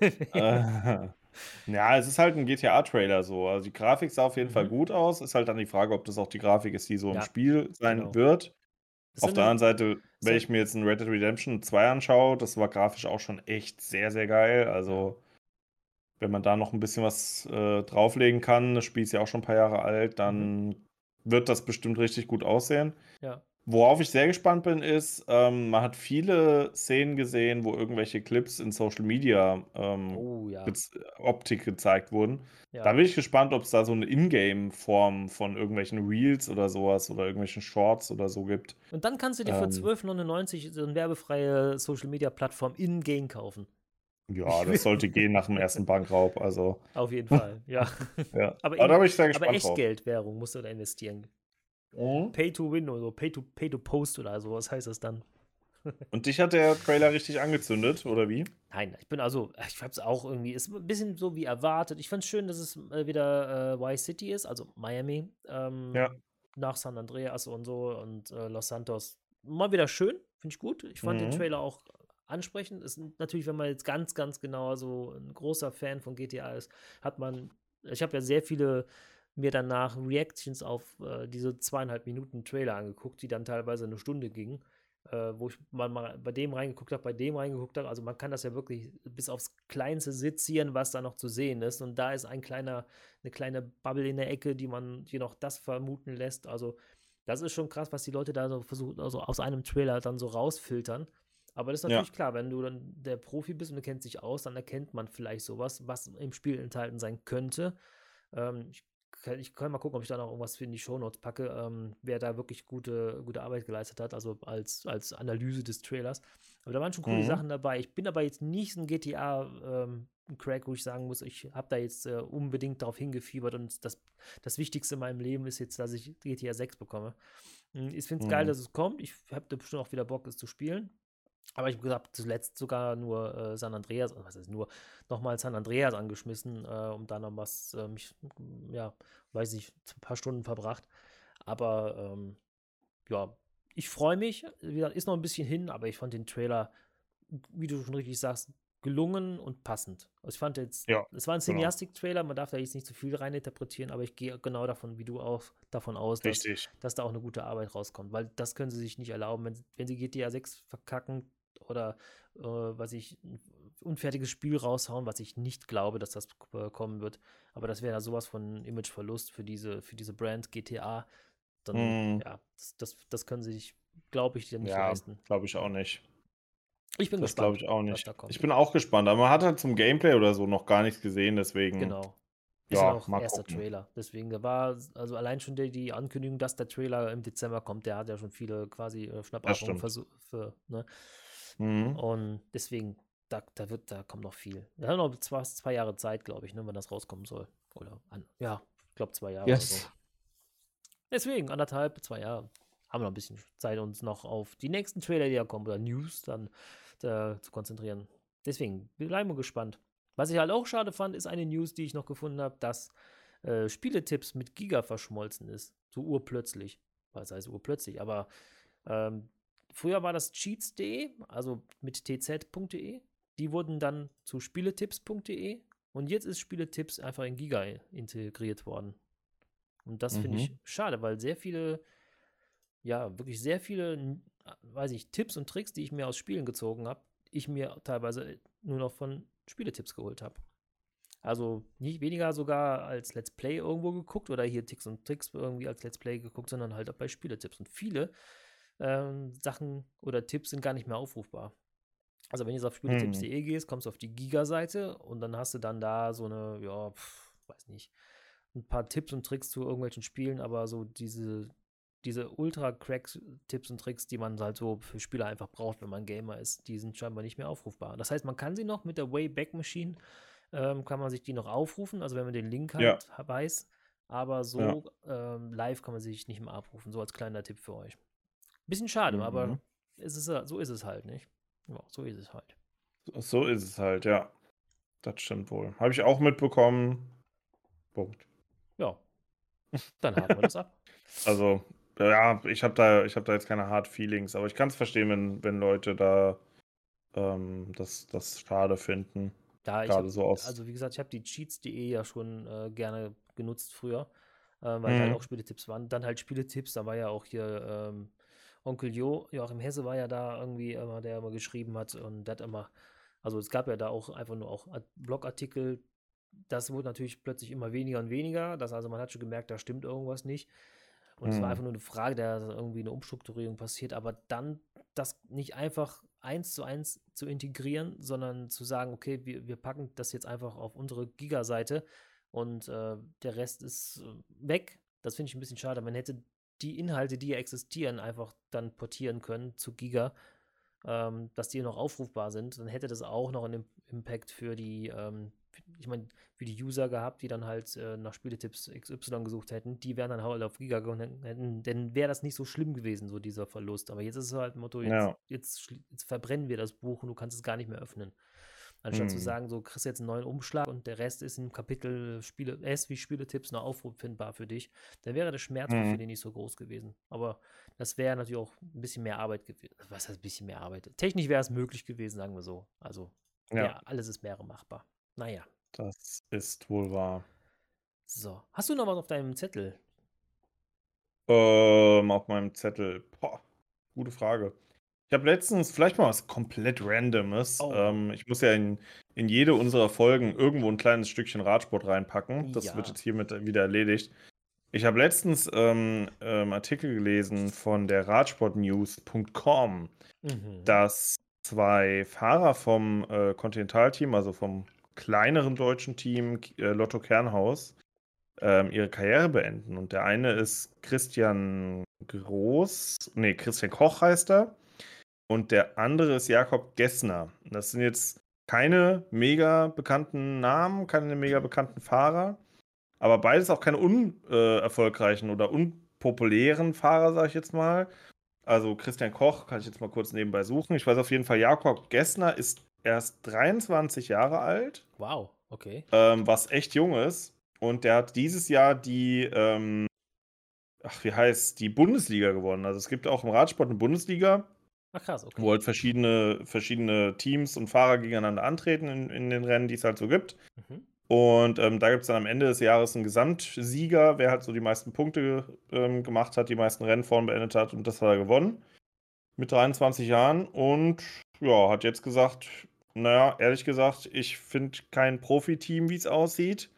äh, ja, es ist halt ein GTA-Trailer so. Also die Grafik sah auf jeden Fall mhm. gut aus. Ist halt dann die Frage, ob das auch die Grafik ist, die so im Spiel sein genau. wird. Das Auf der anderen Seite, wenn ich mir jetzt ein Red Dead Redemption 2 anschaue, das war grafisch auch schon echt sehr, sehr geil. Also, wenn man da noch ein bisschen was äh, drauflegen kann, das Spiel ist ja auch schon ein paar Jahre alt, dann Mhm. wird das bestimmt richtig gut aussehen. Ja. Worauf ich sehr gespannt bin, ist, ähm, man hat viele Szenen gesehen, wo irgendwelche Clips in Social Media ähm, Oh ja. Optik gezeigt wurden. Da bin ich gespannt, ob es da so eine Ingame-Form von irgendwelchen Reels oder sowas oder irgendwelchen Shorts oder so gibt. Und dann kannst du dir für Ähm, 12,99 so eine werbefreie Social Media Plattform in-game kaufen. ja, das sollte gehen nach dem ersten Bankraub. Also, Auf jeden Fall, ja. ja. Aber, Aber da bin ich sehr aber gespannt drauf. Echtgeldwährung musst du da investieren. Mhm. Pay to win oder Pay to, Pay to Post oder so, was heißt das dann? Und dich hat der Trailer richtig angezündet, oder wie? Nein, ich bin also, ich hab's auch irgendwie, ist ein bisschen so wie erwartet. Ich fand's schön, dass es äh, wieder äh, Y-City ist, also Miami. Ähm, ja. Nach San Andreas und so und äh, Los Santos. Mal wieder schön, finde ich gut. Ich fand mhm. den Trailer auch ansprechend. Ist natürlich, wenn man jetzt ganz, ganz genau so ein großer Fan von GTA ist, hat man, ich habe ja sehr viele mir danach Reactions auf äh, diese zweieinhalb Minuten Trailer angeguckt, die dann teilweise eine Stunde gingen, äh, wo ich mal, mal bei dem reingeguckt habe, bei dem reingeguckt habe. Also man kann das ja wirklich bis aufs Kleinste sezieren, was da noch zu sehen ist. Und da ist ein kleiner, eine kleine Bubble in der Ecke, die man hier noch das vermuten lässt. Also das ist schon krass, was die Leute da so versuchen, also aus einem Trailer dann so rausfiltern. Aber das ist natürlich ja. klar, wenn du dann der Profi bist und du kennst dich aus, dann erkennt man vielleicht sowas, was im Spiel enthalten sein könnte. Ähm, ich ich kann mal gucken, ob ich da noch irgendwas für in die Shownotes packe, ähm, wer da wirklich gute, gute Arbeit geleistet hat, also als, als Analyse des Trailers. Aber da waren schon coole mhm. Sachen dabei. Ich bin aber jetzt nicht ein GTA-Crack, ähm, wo ich sagen muss, ich habe da jetzt äh, unbedingt darauf hingefiebert und das, das Wichtigste in meinem Leben ist jetzt, dass ich GTA 6 bekomme. Hm, ich finde es mhm. geil, dass es kommt. Ich habe da bestimmt auch wieder Bock, es zu spielen. Aber ich habe zuletzt sogar nur äh, San Andreas, was ist nur, nochmal San Andreas angeschmissen, äh, um da noch was, äh, mich, ja, weiß ich, ein paar Stunden verbracht. Aber ähm, ja, ich freue mich. Wie gesagt, ist noch ein bisschen hin, aber ich fand den Trailer, wie du schon richtig sagst, gelungen und passend. Also ich fand jetzt, Ja, es war ein genau. Cineastic-Trailer, man darf da jetzt nicht zu viel reininterpretieren, aber ich gehe genau davon, wie du auch davon aus, dass, dass da auch eine gute Arbeit rauskommt, weil das können sie sich nicht erlauben, wenn, wenn sie GTA 6 verkacken oder äh, was ich, ein unfertiges Spiel raushauen, was ich nicht glaube, dass das äh, kommen wird. Aber das wäre ja sowas von Imageverlust für diese, für diese Brand GTA. Dann, Mhm. ja, das, das, das können sie sich, glaube ich, nicht Ja, leisten. glaube ich auch nicht. Ich bin Das glaube gespannt, ich auch nicht. da kommt. Ich bin auch gespannt, aber man hat halt zum Gameplay oder so noch gar nichts gesehen, deswegen, Genau. Ist ja auch erster gucken. Trailer. Deswegen da war, also allein schon die, die Ankündigung, dass der Trailer im Dezember kommt, der hat ja schon viele quasi äh, Das Schnappatmungen versucht. Ne? Mhm. Und deswegen, da, da wird, da kommt noch viel. Wir haben noch zwei, zwei Jahre Zeit, glaube ich, ne, wenn das rauskommen soll. Oder an, ja, ich glaube zwei Jahre oder so. Yes. Deswegen, anderthalb, zwei Jahre. Haben wir noch ein bisschen Zeit, uns noch auf die nächsten Trailer, die da kommen, oder News dann da, zu konzentrieren. Deswegen, wir bleiben gespannt. Was ich halt auch schade fand, ist eine News, die ich noch gefunden habe, dass äh, Spieletipps mit Giga verschmolzen ist. So urplötzlich. Was heißt urplötzlich? Aber ähm, früher war das cheats.de, also mit tz.de. Die wurden dann zu spieletipps.de und jetzt ist Spieletipps einfach in Giga integriert worden. Und das finde Mhm. ich schade, weil sehr viele, ja, wirklich sehr viele, weiß ich, Tipps und Tricks, die ich mir aus Spielen gezogen habe, ich mir teilweise nur noch von Spieletipps geholt habe. Also nicht weniger sogar als Let's Play irgendwo geguckt oder hier Ticks und Tricks irgendwie als Let's Play geguckt, sondern halt auch bei Spieletipps. Und viele ähm, Sachen oder Tipps sind gar nicht mehr aufrufbar. Also wenn du jetzt auf spieletipps.de gehst, kommst du auf die Giga-Seite und dann hast du dann da so eine, ja, pf, weiß nicht, ein paar Tipps und Tricks zu irgendwelchen Spielen, aber so diese, diese Ultra-Cracks-Tipps und Tricks, die man halt so für Spieler einfach braucht, wenn man Gamer ist, die sind scheinbar nicht mehr aufrufbar. Das heißt, man kann sie noch mit der Wayback Machine, ähm, kann man sich die noch aufrufen, also wenn man den Link Ja. halt weiß, aber Ja. so ähm, live kann man sich nicht mehr abrufen, so als kleiner Tipp für euch. Bisschen schade, Mhm. aber es ist, ja- so ist es halt, nicht? Ja, so ist es halt. So ist es halt, ja. Das stimmt wohl. Habe ich auch mitbekommen. Punkt. Ja. Dann haken wir das ab. Also, ja, ich habe da, ich hab da jetzt keine Hard Feelings, aber ich kann es verstehen, wenn, wenn Leute da ähm, das, das schade finden. Ja, ich Gerade so aus. also wie gesagt, ich habe die Cheats.de ja schon äh, gerne genutzt früher, äh, weil halt Mhm. auch Spieletipps waren. Dann halt Spieletipps, da war ja auch hier ähm, Onkel Jo, Joachim Hesse war ja da irgendwie immer, der immer geschrieben hat und der hat immer, also es gab ja da auch einfach nur auch Art- Blogartikel, das wurde natürlich plötzlich immer weniger und weniger, das also man hat schon gemerkt, da stimmt irgendwas nicht. Und es war Mhm. einfach nur eine Frage, der irgendwie eine Umstrukturierung passiert, aber dann das nicht einfach eins zu eins zu integrieren, sondern zu sagen, okay, wir, wir packen das jetzt einfach auf unsere Giga-Seite und äh, der Rest ist äh, weg. Das finde ich ein bisschen schade. Man hätte die Inhalte, die ja existieren, einfach dann portieren können zu Giga, ähm, dass die noch aufrufbar sind. Dann hätte das auch noch einen Im- Impact für die, ähm, ich meine, für die User gehabt, die dann halt äh, nach Spieletipps XY gesucht hätten. Die wären dann halt auf Giga gegangen, hätten, dann wäre das nicht so schlimm gewesen, so dieser Verlust. Aber jetzt ist es halt ein Motto, jetzt, Ja. jetzt, jetzt verbrennen wir das Buch und du kannst es gar nicht mehr öffnen. Anstatt zu Mhm. sagen, so kriegst du jetzt einen neuen Umschlag und der Rest ist im Kapitel Spiele, S wie Spieletipps noch auffindbar für dich, dann wäre der Schmerz für Mhm. viele nicht so groß gewesen. Aber das wäre natürlich auch ein bisschen mehr Arbeit gewesen. Was heißt ein bisschen mehr Arbeit? Technisch wäre es möglich gewesen, sagen wir so. Also, ja, Ja, alles ist mehr machbar. Naja, das ist wohl wahr. so. Hast du noch was auf deinem Zettel? Ähm, auf meinem Zettel. Boah, gute Frage. Ich habe letztens vielleicht mal was komplett Randomes. Oh. Ähm, ich muss ja in, in jede unserer Folgen irgendwo ein kleines Stückchen Radsport reinpacken. Das wird Ja. jetzt hiermit wieder erledigt. Ich habe letztens ähm, ähm, Artikel gelesen von der Radsportnews.com, Mhm. dass zwei Fahrer vom äh, Continental-Team, also vom kleineren deutschen Team äh, Lotto Kernhaus, ähm, ihre Karriere beenden. Und der eine ist Christian Groß, nee, Christian Koch heißt er. Und der andere ist Jakob Gessner. Das sind jetzt keine mega bekannten Namen, keine mega bekannten Fahrer, aber beides auch keine unerfolgreichen oder unpopulären Fahrer, sag ich jetzt mal. Also Christian Koch kann ich jetzt mal kurz nebenbei suchen. Ich weiß auf jeden Fall, Jakob Gessner ist erst 23 Jahre alt Wow, okay. ähm, was echt jung ist. Und der hat dieses Jahr die, ähm, ach, wie heißt die Bundesliga gewonnen. Also es gibt auch im Radsport eine Bundesliga. Ach krass, okay. Wo halt verschiedene, verschiedene Teams und Fahrer gegeneinander antreten in, in den Rennen, die es halt so gibt. Mhm. Und ähm, da gibt es dann am Ende des Jahres einen Gesamtsieger, wer halt so die meisten Punkte ähm, gemacht hat, die meisten Rennen vorn beendet hat und das hat er gewonnen. Mit 23 Jahren und ja, hat jetzt gesagt, naja, ehrlich gesagt, ich finde kein Profiteam, wie es aussieht.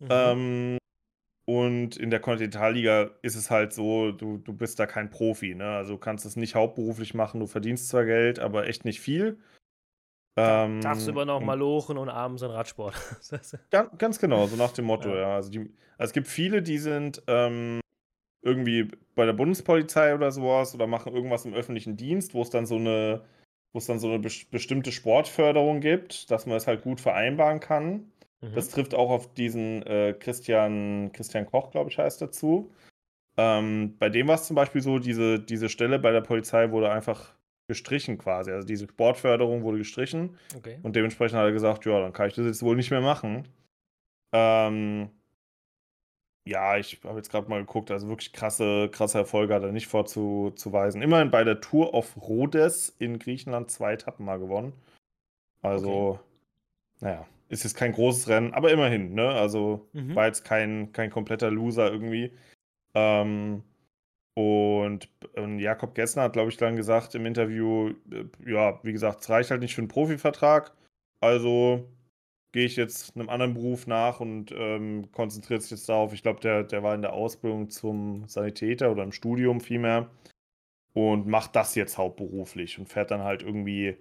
Mhm. Ähm, und in der Kontinentalliga ist es halt so, du, du bist da kein Profi, ne? Also du kannst es nicht hauptberuflich machen, du verdienst zwar Geld, aber echt nicht viel. Ähm, Tagsüber noch mal lochen und abends ein Radsport. ganz, ganz genau, so nach dem Motto, ja. ja. Also, die, also, es gibt viele, die sind ähm, irgendwie bei der Bundespolizei oder sowas oder machen irgendwas im öffentlichen Dienst, wo es dann so eine, wo es dann so eine be bestimmte Sportförderung gibt, dass man es halt gut vereinbaren kann. Mhm. Das trifft auch auf diesen äh, Christian, Christian Koch, glaube ich, heißt dazu. Ähm, bei dem war es zum Beispiel so, diese, diese Stelle bei der Polizei wurde einfach gestrichen quasi. Also diese Sportförderung wurde gestrichen. Okay. Und dementsprechend hat er gesagt, ja, dann kann ich das jetzt wohl nicht mehr machen. Ähm, ja, ich habe jetzt gerade mal geguckt, also wirklich krasse, krasse Erfolge hat er nicht vorzuweisen. Immerhin bei der Tour of Rhodes in Griechenland zwei Etappen mal gewonnen. Also, okay. naja, ist jetzt kein großes Rennen, aber immerhin, ne? Also mhm. war jetzt kein, kein kompletter Loser irgendwie. Ähm, und ähm, Jakob Gessner hat, glaube ich, dann gesagt im Interview, äh, ja, wie gesagt, es reicht halt nicht für einen Profivertrag. Also gehe ich jetzt einem anderen Beruf nach und ähm, konzentriert sich jetzt darauf. Ich glaube, der, der war in der Ausbildung zum Sanitäter oder im Studium vielmehr und macht das jetzt hauptberuflich und fährt dann halt irgendwie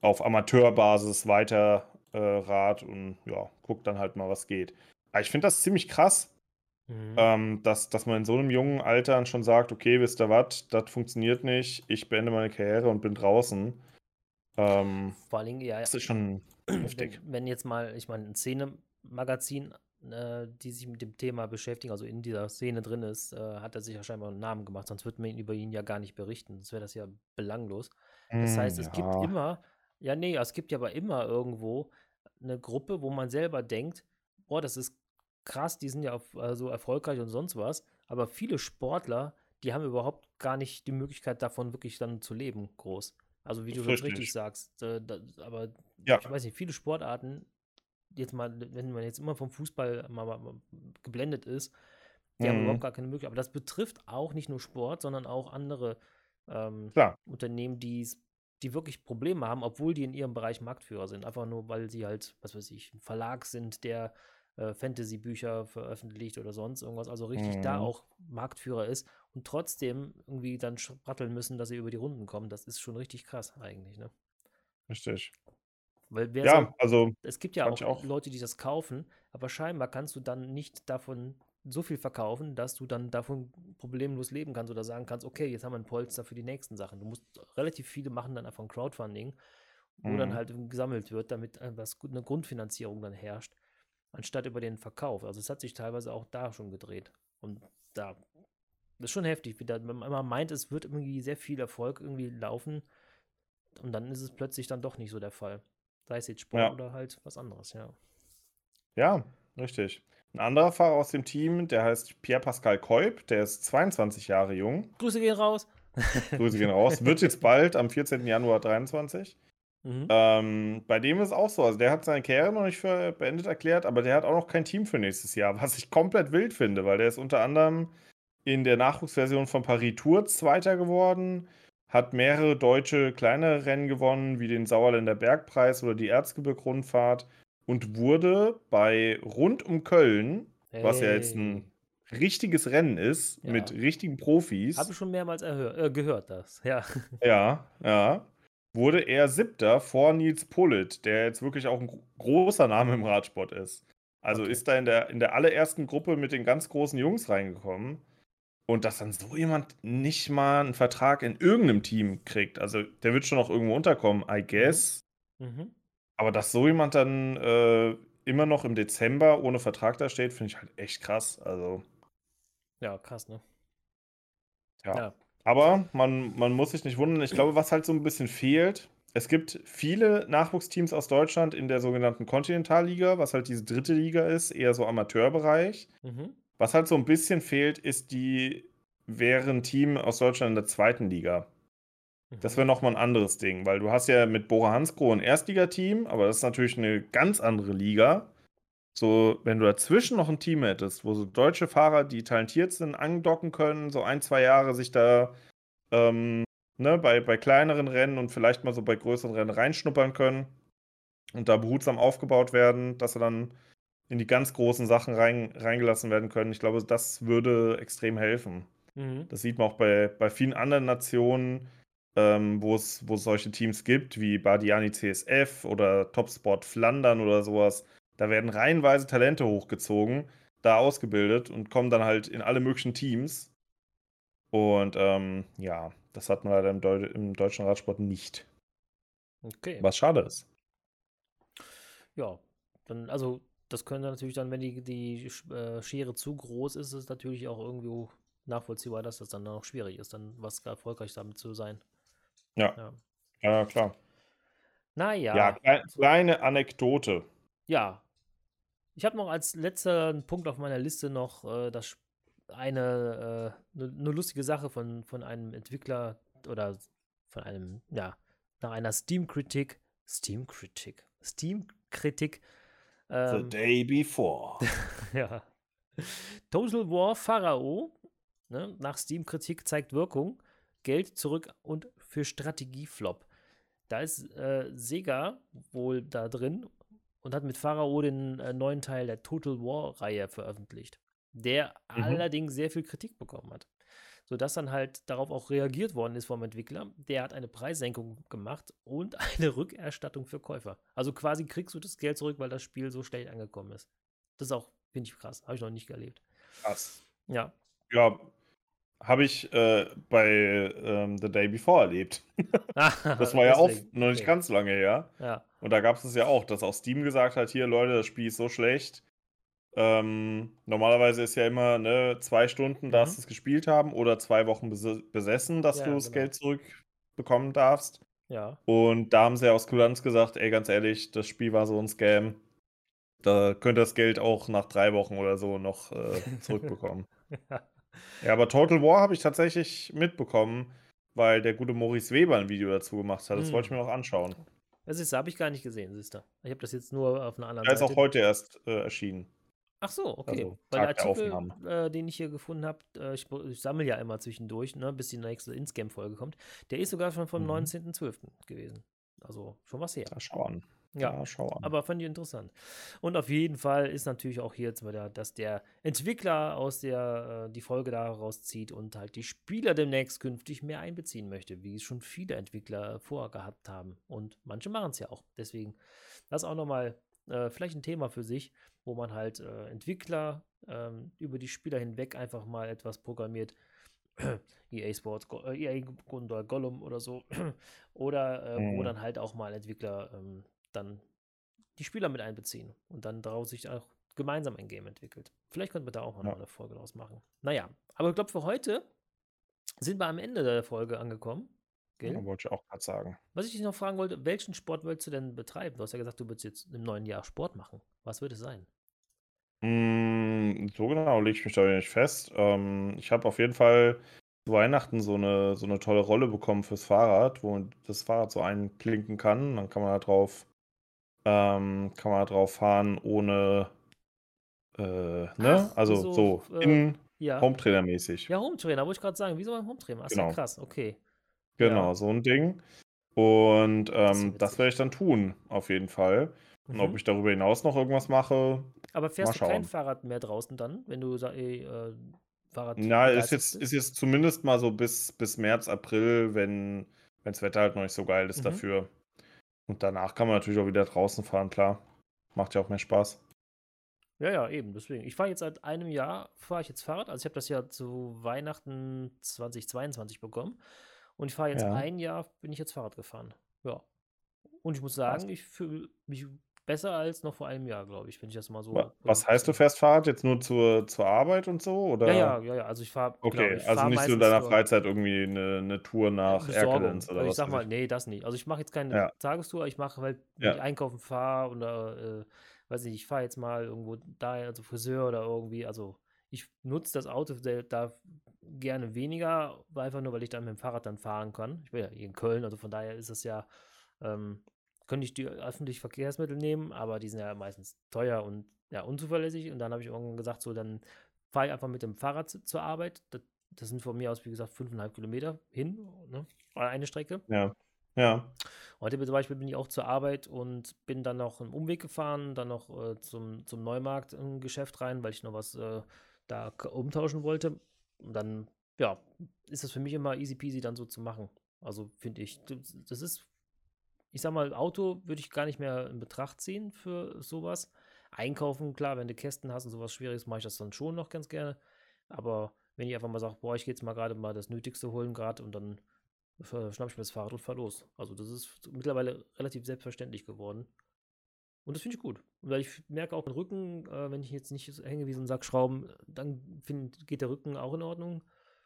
auf Amateurbasis weiter äh, Rad und ja, guckt dann halt mal, was geht. Aber ich finde das ziemlich krass, Mhm. Ähm, dass, dass man in so einem jungen Alter schon sagt, okay, wisst ihr was, das funktioniert nicht, ich beende meine Karriere und bin draußen. Ähm, Vor allen Dingen, ja. Das ist schon heftig. Wenn, wenn jetzt mal, ich meine, ein Szene-Magazin, äh, die sich mit dem Thema beschäftigen, also in dieser Szene drin ist, äh, hat er sich ja scheinbar einen Namen gemacht, sonst würde man über ihn ja gar nicht berichten. Das wäre das ja belanglos. Das heißt, es ja. gibt immer, ja, nee, es gibt ja aber immer irgendwo eine Gruppe, wo man selber denkt, boah, das ist krass, die sind ja auf, also erfolgreich und sonst was, aber viele Sportler, die haben überhaupt gar nicht die Möglichkeit davon wirklich dann zu leben, groß. Also wie du das richtig sagst, äh, da, aber ja. ich weiß nicht, viele Sportarten, jetzt mal, wenn man jetzt immer vom Fußball mal, mal, mal geblendet ist, die mhm. haben überhaupt gar keine Möglichkeit. Aber das betrifft auch nicht nur Sport, sondern auch andere ähm, Unternehmen, die die wirklich Probleme haben, obwohl die in ihrem Bereich Marktführer sind. Einfach nur, weil sie halt, was weiß ich, ein Verlag sind, der äh, Fantasy-Bücher veröffentlicht oder sonst irgendwas, also richtig mhm. da auch Marktführer ist und trotzdem irgendwie dann spratteln müssen, dass sie über die Runden kommen, das ist schon richtig krass eigentlich, ne? Richtig. Weil wer ja, soll, also es gibt ja auch, auch, Leute, die das kaufen, aber scheinbar kannst du dann nicht davon so viel verkaufen, dass du dann davon problemlos leben kannst oder sagen kannst, okay, jetzt haben wir ein Polster für die nächsten Sachen. Du musst relativ viele machen dann einfach ein Crowdfunding, wo mhm. dann halt gesammelt wird, damit was eine Grundfinanzierung dann herrscht anstatt über den Verkauf. Also es hat sich teilweise auch da schon gedreht. Und da das ist schon heftig, wie man meint, es wird irgendwie sehr viel Erfolg irgendwie laufen und dann ist es plötzlich dann doch nicht so der Fall. Sei es jetzt Sport ja. oder halt was anderes, ja. Ja, richtig. Ein anderer Fahrer aus dem Team, der heißt Pierre-Pascal Kolb, der ist 22 Jahre jung. Grüße gehen raus. Grüße gehen raus. Wird jetzt bald am 14. Januar 23. Mhm. Ähm, bei dem ist es auch so. Also der hat seine Karriere noch nicht für beendet erklärt, aber der hat auch noch kein Team für nächstes Jahr, was ich komplett wild finde, weil der ist unter anderem in der Nachwuchsversion von Paris Tour Zweiter geworden, hat mehrere deutsche kleinere Rennen gewonnen, wie den Sauerländer Bergpreis oder die Erzgebirge-Rundfahrt und wurde bei Rund um Köln, hey. was ja jetzt ein richtiges Rennen ist, ja. mit richtigen Profis. Habe ich schon mehrmals äh, gehört, das, ja. Ja, ja wurde er Siebter vor Nils Pullet, der jetzt wirklich auch ein großer Name im Radsport ist. Also okay. ist da in der, in der allerersten Gruppe mit den ganz großen Jungs reingekommen. Und dass dann so jemand nicht mal einen Vertrag in irgendeinem Team kriegt. Also der wird schon noch irgendwo unterkommen, I guess. Mhm. Aber dass so jemand dann äh, immer noch im Dezember ohne Vertrag da steht, finde ich halt echt krass. Also. Ja, krass, ne? Ja. ja. Aber man, man muss sich nicht wundern. Ich glaube, was halt so ein bisschen fehlt, es gibt viele Nachwuchsteams aus Deutschland in der sogenannten Kontinentalliga, was halt diese dritte Liga ist, eher so Amateurbereich. Mhm. Was halt so ein bisschen fehlt, ist die, wäre ein Team aus Deutschland in der zweiten Liga. Das wäre nochmal ein anderes Ding, weil du hast ja mit Bora Hansgrohe ein Erstligateam, aber das ist natürlich eine ganz andere Liga. So, wenn du dazwischen noch ein Team hättest, wo so deutsche Fahrer, die talentiert sind, andocken können, so ein, zwei Jahre sich da ähm, ne, bei, bei kleineren Rennen und vielleicht mal so bei größeren Rennen reinschnuppern können und da behutsam aufgebaut werden, dass sie dann in die ganz großen Sachen rein, reingelassen werden können. Ich glaube, das würde extrem helfen. Mhm. Das sieht man auch bei, bei vielen anderen Nationen, ähm, wo es solche Teams gibt, wie Bardiani CSF oder Topsport Flandern oder sowas. Da werden reihenweise Talente hochgezogen, da ausgebildet und kommen dann halt in alle möglichen Teams. Und ähm, ja, das hat man leider im, Deu im deutschen Radsport nicht. Okay. Was schade ist. Ja, dann, also das könnte natürlich dann, wenn die, die äh, Schere zu groß ist, ist natürlich auch irgendwie nachvollziehbar, dass das dann auch schwierig ist, dann was erfolgreich damit zu sein. Ja. Ja, ja klar. Naja. Ja, kleine, kleine Anekdote. Ja. Ich habe noch als letzten Punkt auf meiner Liste noch äh, das eine, äh, ne, ne lustige Sache von, von einem Entwickler oder von einem, ja, nach einer Steam-Kritik, Steam-Kritik, Steam-Kritik ähm, The day before. ja. Total War Pharao, ne, nach Steam-Kritik zeigt Wirkung, Geld zurück und für Strategieflop. Da ist äh, Sega wohl da drin und hat mit Pharao den äh, neuen Teil der Total War-Reihe veröffentlicht, der mhm. allerdings sehr viel Kritik bekommen hat sodass dann halt darauf auch reagiert worden ist vom Entwickler. Der hat eine Preissenkung gemacht und eine Rückerstattung für Käufer. Also quasi kriegst du das Geld zurück, weil das Spiel so schlecht angekommen ist. Das ist auch, finde ich krass, habe ich noch nicht erlebt. Krass. Ja. Ja, habe ich äh, bei ähm, The Day Before erlebt. das war ja auch noch nicht okay. ganz lange her. Ja. Und da gab es es ja auch, dass auch Steam gesagt hat: Hier, Leute, das Spiel ist so schlecht. Ähm, normalerweise ist ja immer ne, zwei Stunden darfst mhm. du es gespielt haben oder zwei Wochen besessen, dass ja, du das genau. Geld zurückbekommen darfst. Ja. Und da haben sie ja aus Kulanz gesagt, ey, ganz ehrlich, das Spiel war so ein Scam. Da könnt ihr das Geld auch nach drei Wochen oder so noch äh, zurückbekommen. ja. Ja, aber Total War habe ich tatsächlich mitbekommen, weil der gute Maurice Weber ein Video dazu gemacht hat. Das mhm. wollte ich mir noch anschauen. Das ist, habe ich gar nicht gesehen, siehst du. Ich habe das jetzt nur auf einer anderen Seite. Der ist auch heute erst äh, erschienen. Ach so, okay. Also, Weil der Artikel, äh, den ich hier gefunden habe, äh, ich, ich sammle ja immer zwischendurch, ne, bis die nächste Inscam-Folge kommt, der ist sogar schon vom mhm. 19.12. gewesen. Also schon was her. Da schau an. Ja, ja schau an. aber fand ich interessant. Und auf jeden Fall ist natürlich auch hier jetzt wieder, dass der Entwickler aus der äh, die Folge daraus zieht und halt die Spieler demnächst künftig mehr einbeziehen möchte, wie es schon viele Entwickler vorgehabt haben. Und manche machen es ja auch. Deswegen, das auch nochmal äh, vielleicht ein Thema für sich wo man halt äh, Entwickler ähm, über die Spieler hinweg einfach mal etwas programmiert. EA Sports, äh, EA oder Gollum oder so. oder äh, mhm. wo dann halt auch mal Entwickler ähm, dann die Spieler mit einbeziehen und dann daraus sich auch gemeinsam ein Game entwickelt. Vielleicht könnten wir da auch mal ja. eine Folge draus machen. Naja, aber ich glaube, für heute sind wir am Ende der Folge angekommen. Gell? Ja, wollte ich auch gerade sagen. Was ich dich noch fragen wollte, welchen Sport willst du denn betreiben? Du hast ja gesagt, du willst jetzt im neuen Jahr Sport machen. Was wird es sein? Mm, so genau lege ich mich da nicht fest. Ähm, ich habe auf jeden Fall zu Weihnachten so eine, so eine tolle Rolle bekommen fürs Fahrrad, wo das Fahrrad so einklinken kann. Dann kann man da drauf, ähm, kann man drauf fahren, ohne, äh, ne? Ach, also so, so äh, in ja. Hometrainer-mäßig. Ja, Hometrainer, wollte ich gerade sagen. Wieso beim Hometrainer? Ach, genau. ja krass, okay. Genau, ja. so ein Ding. Und ähm, das, das werde ich dann tun, auf jeden Fall. Und mhm. ob ich darüber hinaus noch irgendwas mache. Aber fährst du kein Fahrrad mehr draußen dann, wenn du ey, äh, Fahrrad. Na, ist jetzt, ist jetzt zumindest mal so bis, bis März, April, wenn das Wetter halt noch nicht so geil ist mhm. dafür. Und danach kann man natürlich auch wieder draußen fahren, klar. Macht ja auch mehr Spaß. Ja, ja, eben, deswegen. Ich fahre jetzt seit einem Jahr, fahre ich jetzt Fahrrad. Also ich habe das ja zu Weihnachten 2022 bekommen. Und ich fahre jetzt ja. ein Jahr, bin ich jetzt Fahrrad gefahren. Ja. Und ich muss sagen, ich fühle mich besser als noch vor einem Jahr, glaube ich, wenn ich das mal so. Was heißt, du fährst Fahrrad jetzt nur zur, zur Arbeit und so? Oder? Ja, ja, ja, ja. Also ich fahre. Okay, genau, ich also fahr nicht so in deiner Freizeit irgendwie eine, eine Tour nach Erkelenz oder also? Ich sag mal, nee, das nicht. Also ich mache jetzt keine ja. Tagestour, ich mache halt, wenn ja. ich einkaufen fahre oder äh, weiß nicht, ich fahre jetzt mal irgendwo daher, also Friseur oder irgendwie, also ich nutze das Auto da gerne weniger, einfach nur, weil ich dann mit dem Fahrrad dann fahren kann. Ich bin ja hier in Köln, also von daher ist es ja, ähm, könnte ich die öffentlichen Verkehrsmittel nehmen, aber die sind ja meistens teuer und ja, unzuverlässig. Und dann habe ich irgendwann gesagt, so, dann fahre ich einfach mit dem Fahrrad zu, zur Arbeit. Das, das, sind von mir aus, wie gesagt, fünfeinhalb Kilometer hin, ne? eine Strecke. Ja. Ja. Heute zum Beispiel bin ich auch zur Arbeit und bin dann noch einen Umweg gefahren, dann noch äh, zum, zum Neumarkt in ein Geschäft rein, weil ich noch was äh, da umtauschen wollte. Und dann, ja, ist das für mich immer easy peasy dann so zu machen. Also finde ich, das ist, ich sag mal, Auto würde ich gar nicht mehr in Betracht ziehen für sowas. Einkaufen, klar, wenn du Kästen hast und sowas Schwieriges, mache ich das dann schon noch ganz gerne. Aber wenn ich einfach mal sage, boah, ich gehe jetzt mal gerade mal das Nötigste holen gerade und dann schnapp ich mir das Fahrrad und fahr los. Also das ist mittlerweile relativ selbstverständlich geworden. Und das finde ich gut. Weil ich merke auch den Rücken, äh, wenn ich jetzt nicht hänge wie so ein Sack Schrauben, dann find, geht der Rücken auch in Ordnung.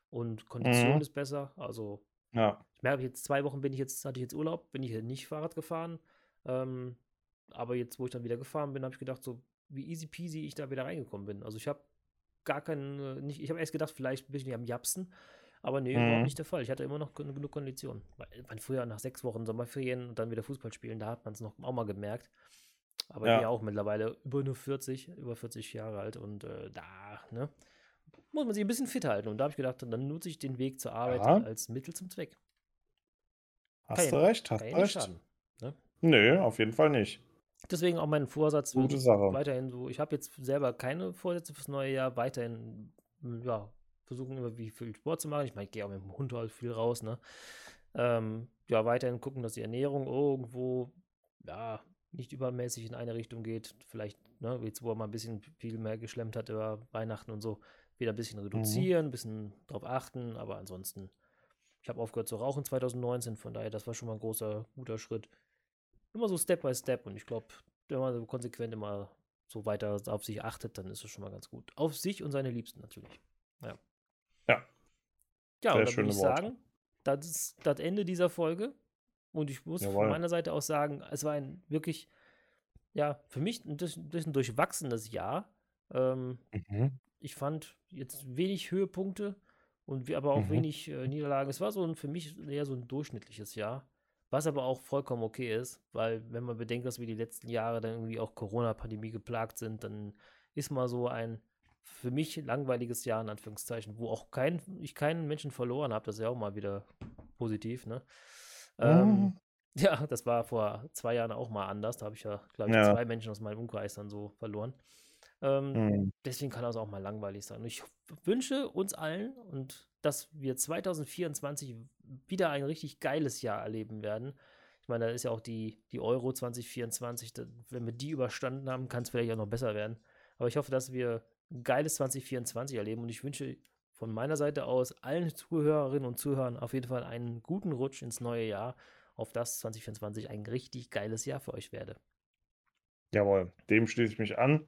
Und Kondition mhm. ist besser. Also ja. ich merke jetzt zwei Wochen bin ich jetzt, hatte ich jetzt Urlaub, bin ich halt nicht Fahrrad gefahren. Ähm, aber jetzt, wo ich dann wieder gefahren bin, habe ich gedacht, so wie easy peasy ich da wieder reingekommen bin. Also ich habe gar keinen, nicht, ich habe erst gedacht, vielleicht bin ich nicht am Japsen, aber nee, mhm. überhaupt nicht der Fall. Ich hatte immer noch genug Konditionen. Weil früher nach sechs Wochen Sommerferien und dann wieder Fußball spielen, da hat man es noch auch mal gemerkt. Aber ja auch mittlerweile über nur 40, über 40 Jahre alt und äh, da, ne, muss man sich ein bisschen fit halten. Und da habe ich gedacht, dann nutze ich den Weg zur Arbeit ja. als Mittel zum Zweck. Hast kann du recht, hast du recht. Schaden, ne? Nö, auf jeden Fall nicht. Deswegen auch mein Vorsatz Gute Sache. weiterhin so. Ich habe jetzt selber keine Vorsätze fürs neue Jahr. Weiterhin, ja, versuchen immer wie viel Sport zu machen. Ich meine, ich gehe auch mit dem Hund halt viel raus, ne? Ähm, ja, weiterhin gucken, dass die Ernährung irgendwo, ja, nicht übermäßig in eine Richtung geht. Vielleicht, ne, jetzt wo er mal ein bisschen viel mehr geschlemmt hat über Weihnachten und so, wieder ein bisschen mhm. reduzieren, mhm. ein bisschen drauf achten, aber ansonsten, ich habe aufgehört zu rauchen 2019, von daher, das war schon mal ein großer, guter Schritt. Immer so Step by Step und ich glaube, wenn man so konsequent immer so weiter auf sich achtet, dann ist es schon mal ganz gut. Auf sich und seine Liebsten natürlich. Ja. Ja. Ja, Sehr und dann würde ich Worte. sagen, das ist das Ende dieser Folge. Und ich muss Jawohl. von meiner Seite aus sagen, es war ein wirklich, ja, für mich ein bisschen durchwachsenes Jahr. Ähm, mhm. Ich fand jetzt wenig Höhepunkte und aber auch mhm. wenig äh, Niederlagen. Es war so ein, für mich eher so ein durchschnittliches Jahr. Was aber auch vollkommen okay ist, weil wenn man bedenkt, dass wir die letzten Jahre dann irgendwie auch Corona-Pandemie geplagt sind, dann ist mal so ein für mich langweiliges Jahr in Anführungszeichen, wo auch kein, ich keinen Menschen verloren habe. Das ist ja auch mal wieder positiv, ne? Ähm, mhm. Ja, das war vor zwei Jahren auch mal anders. Da habe ich ja, glaube ich, ja. zwei Menschen aus meinem Umkreis dann so verloren. Ähm, mhm. Deswegen kann das auch mal langweilig sein. Und ich wünsche uns allen und dass wir 2024 wieder ein richtig geiles Jahr erleben werden. Ich meine, da ist ja auch die, die Euro 2024. Da, wenn wir die überstanden haben, kann es vielleicht auch noch besser werden. Aber ich hoffe, dass wir ein geiles 2024 erleben und ich wünsche von meiner Seite aus allen Zuhörerinnen und Zuhörern auf jeden Fall einen guten Rutsch ins neue Jahr, auf das 2024 ein richtig geiles Jahr für euch werde. Jawohl, dem schließe ich mich an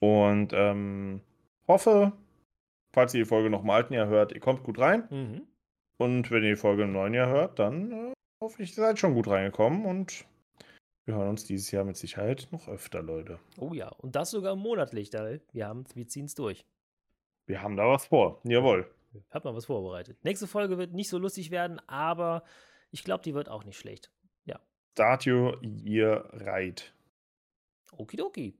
und ähm, hoffe, falls ihr die Folge noch im alten Jahr hört, ihr kommt gut rein. Mhm. Und wenn ihr die Folge im neuen Jahr hört, dann äh, hoffe ich, ihr seid schon gut reingekommen und wir hören uns dieses Jahr mit Sicherheit noch öfter, Leute. Oh ja, und das sogar monatlich, da wir, wir ziehen es durch. Wir haben da was vor. Jawohl. Hat man was vorbereitet. Nächste Folge wird nicht so lustig werden, aber ich glaube, die wird auch nicht schlecht. Ja. Start your year right. Okidoki.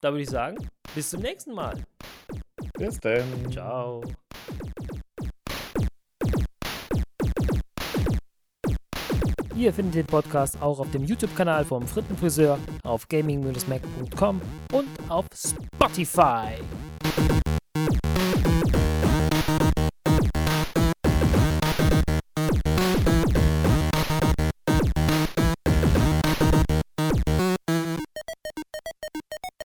Da würde ich sagen, bis zum nächsten Mal. Bis dann. Ciao. Ihr findet den Podcast auch auf dem YouTube-Kanal vom Frittenfriseur, auf gaming-mac.com und auf Spotify.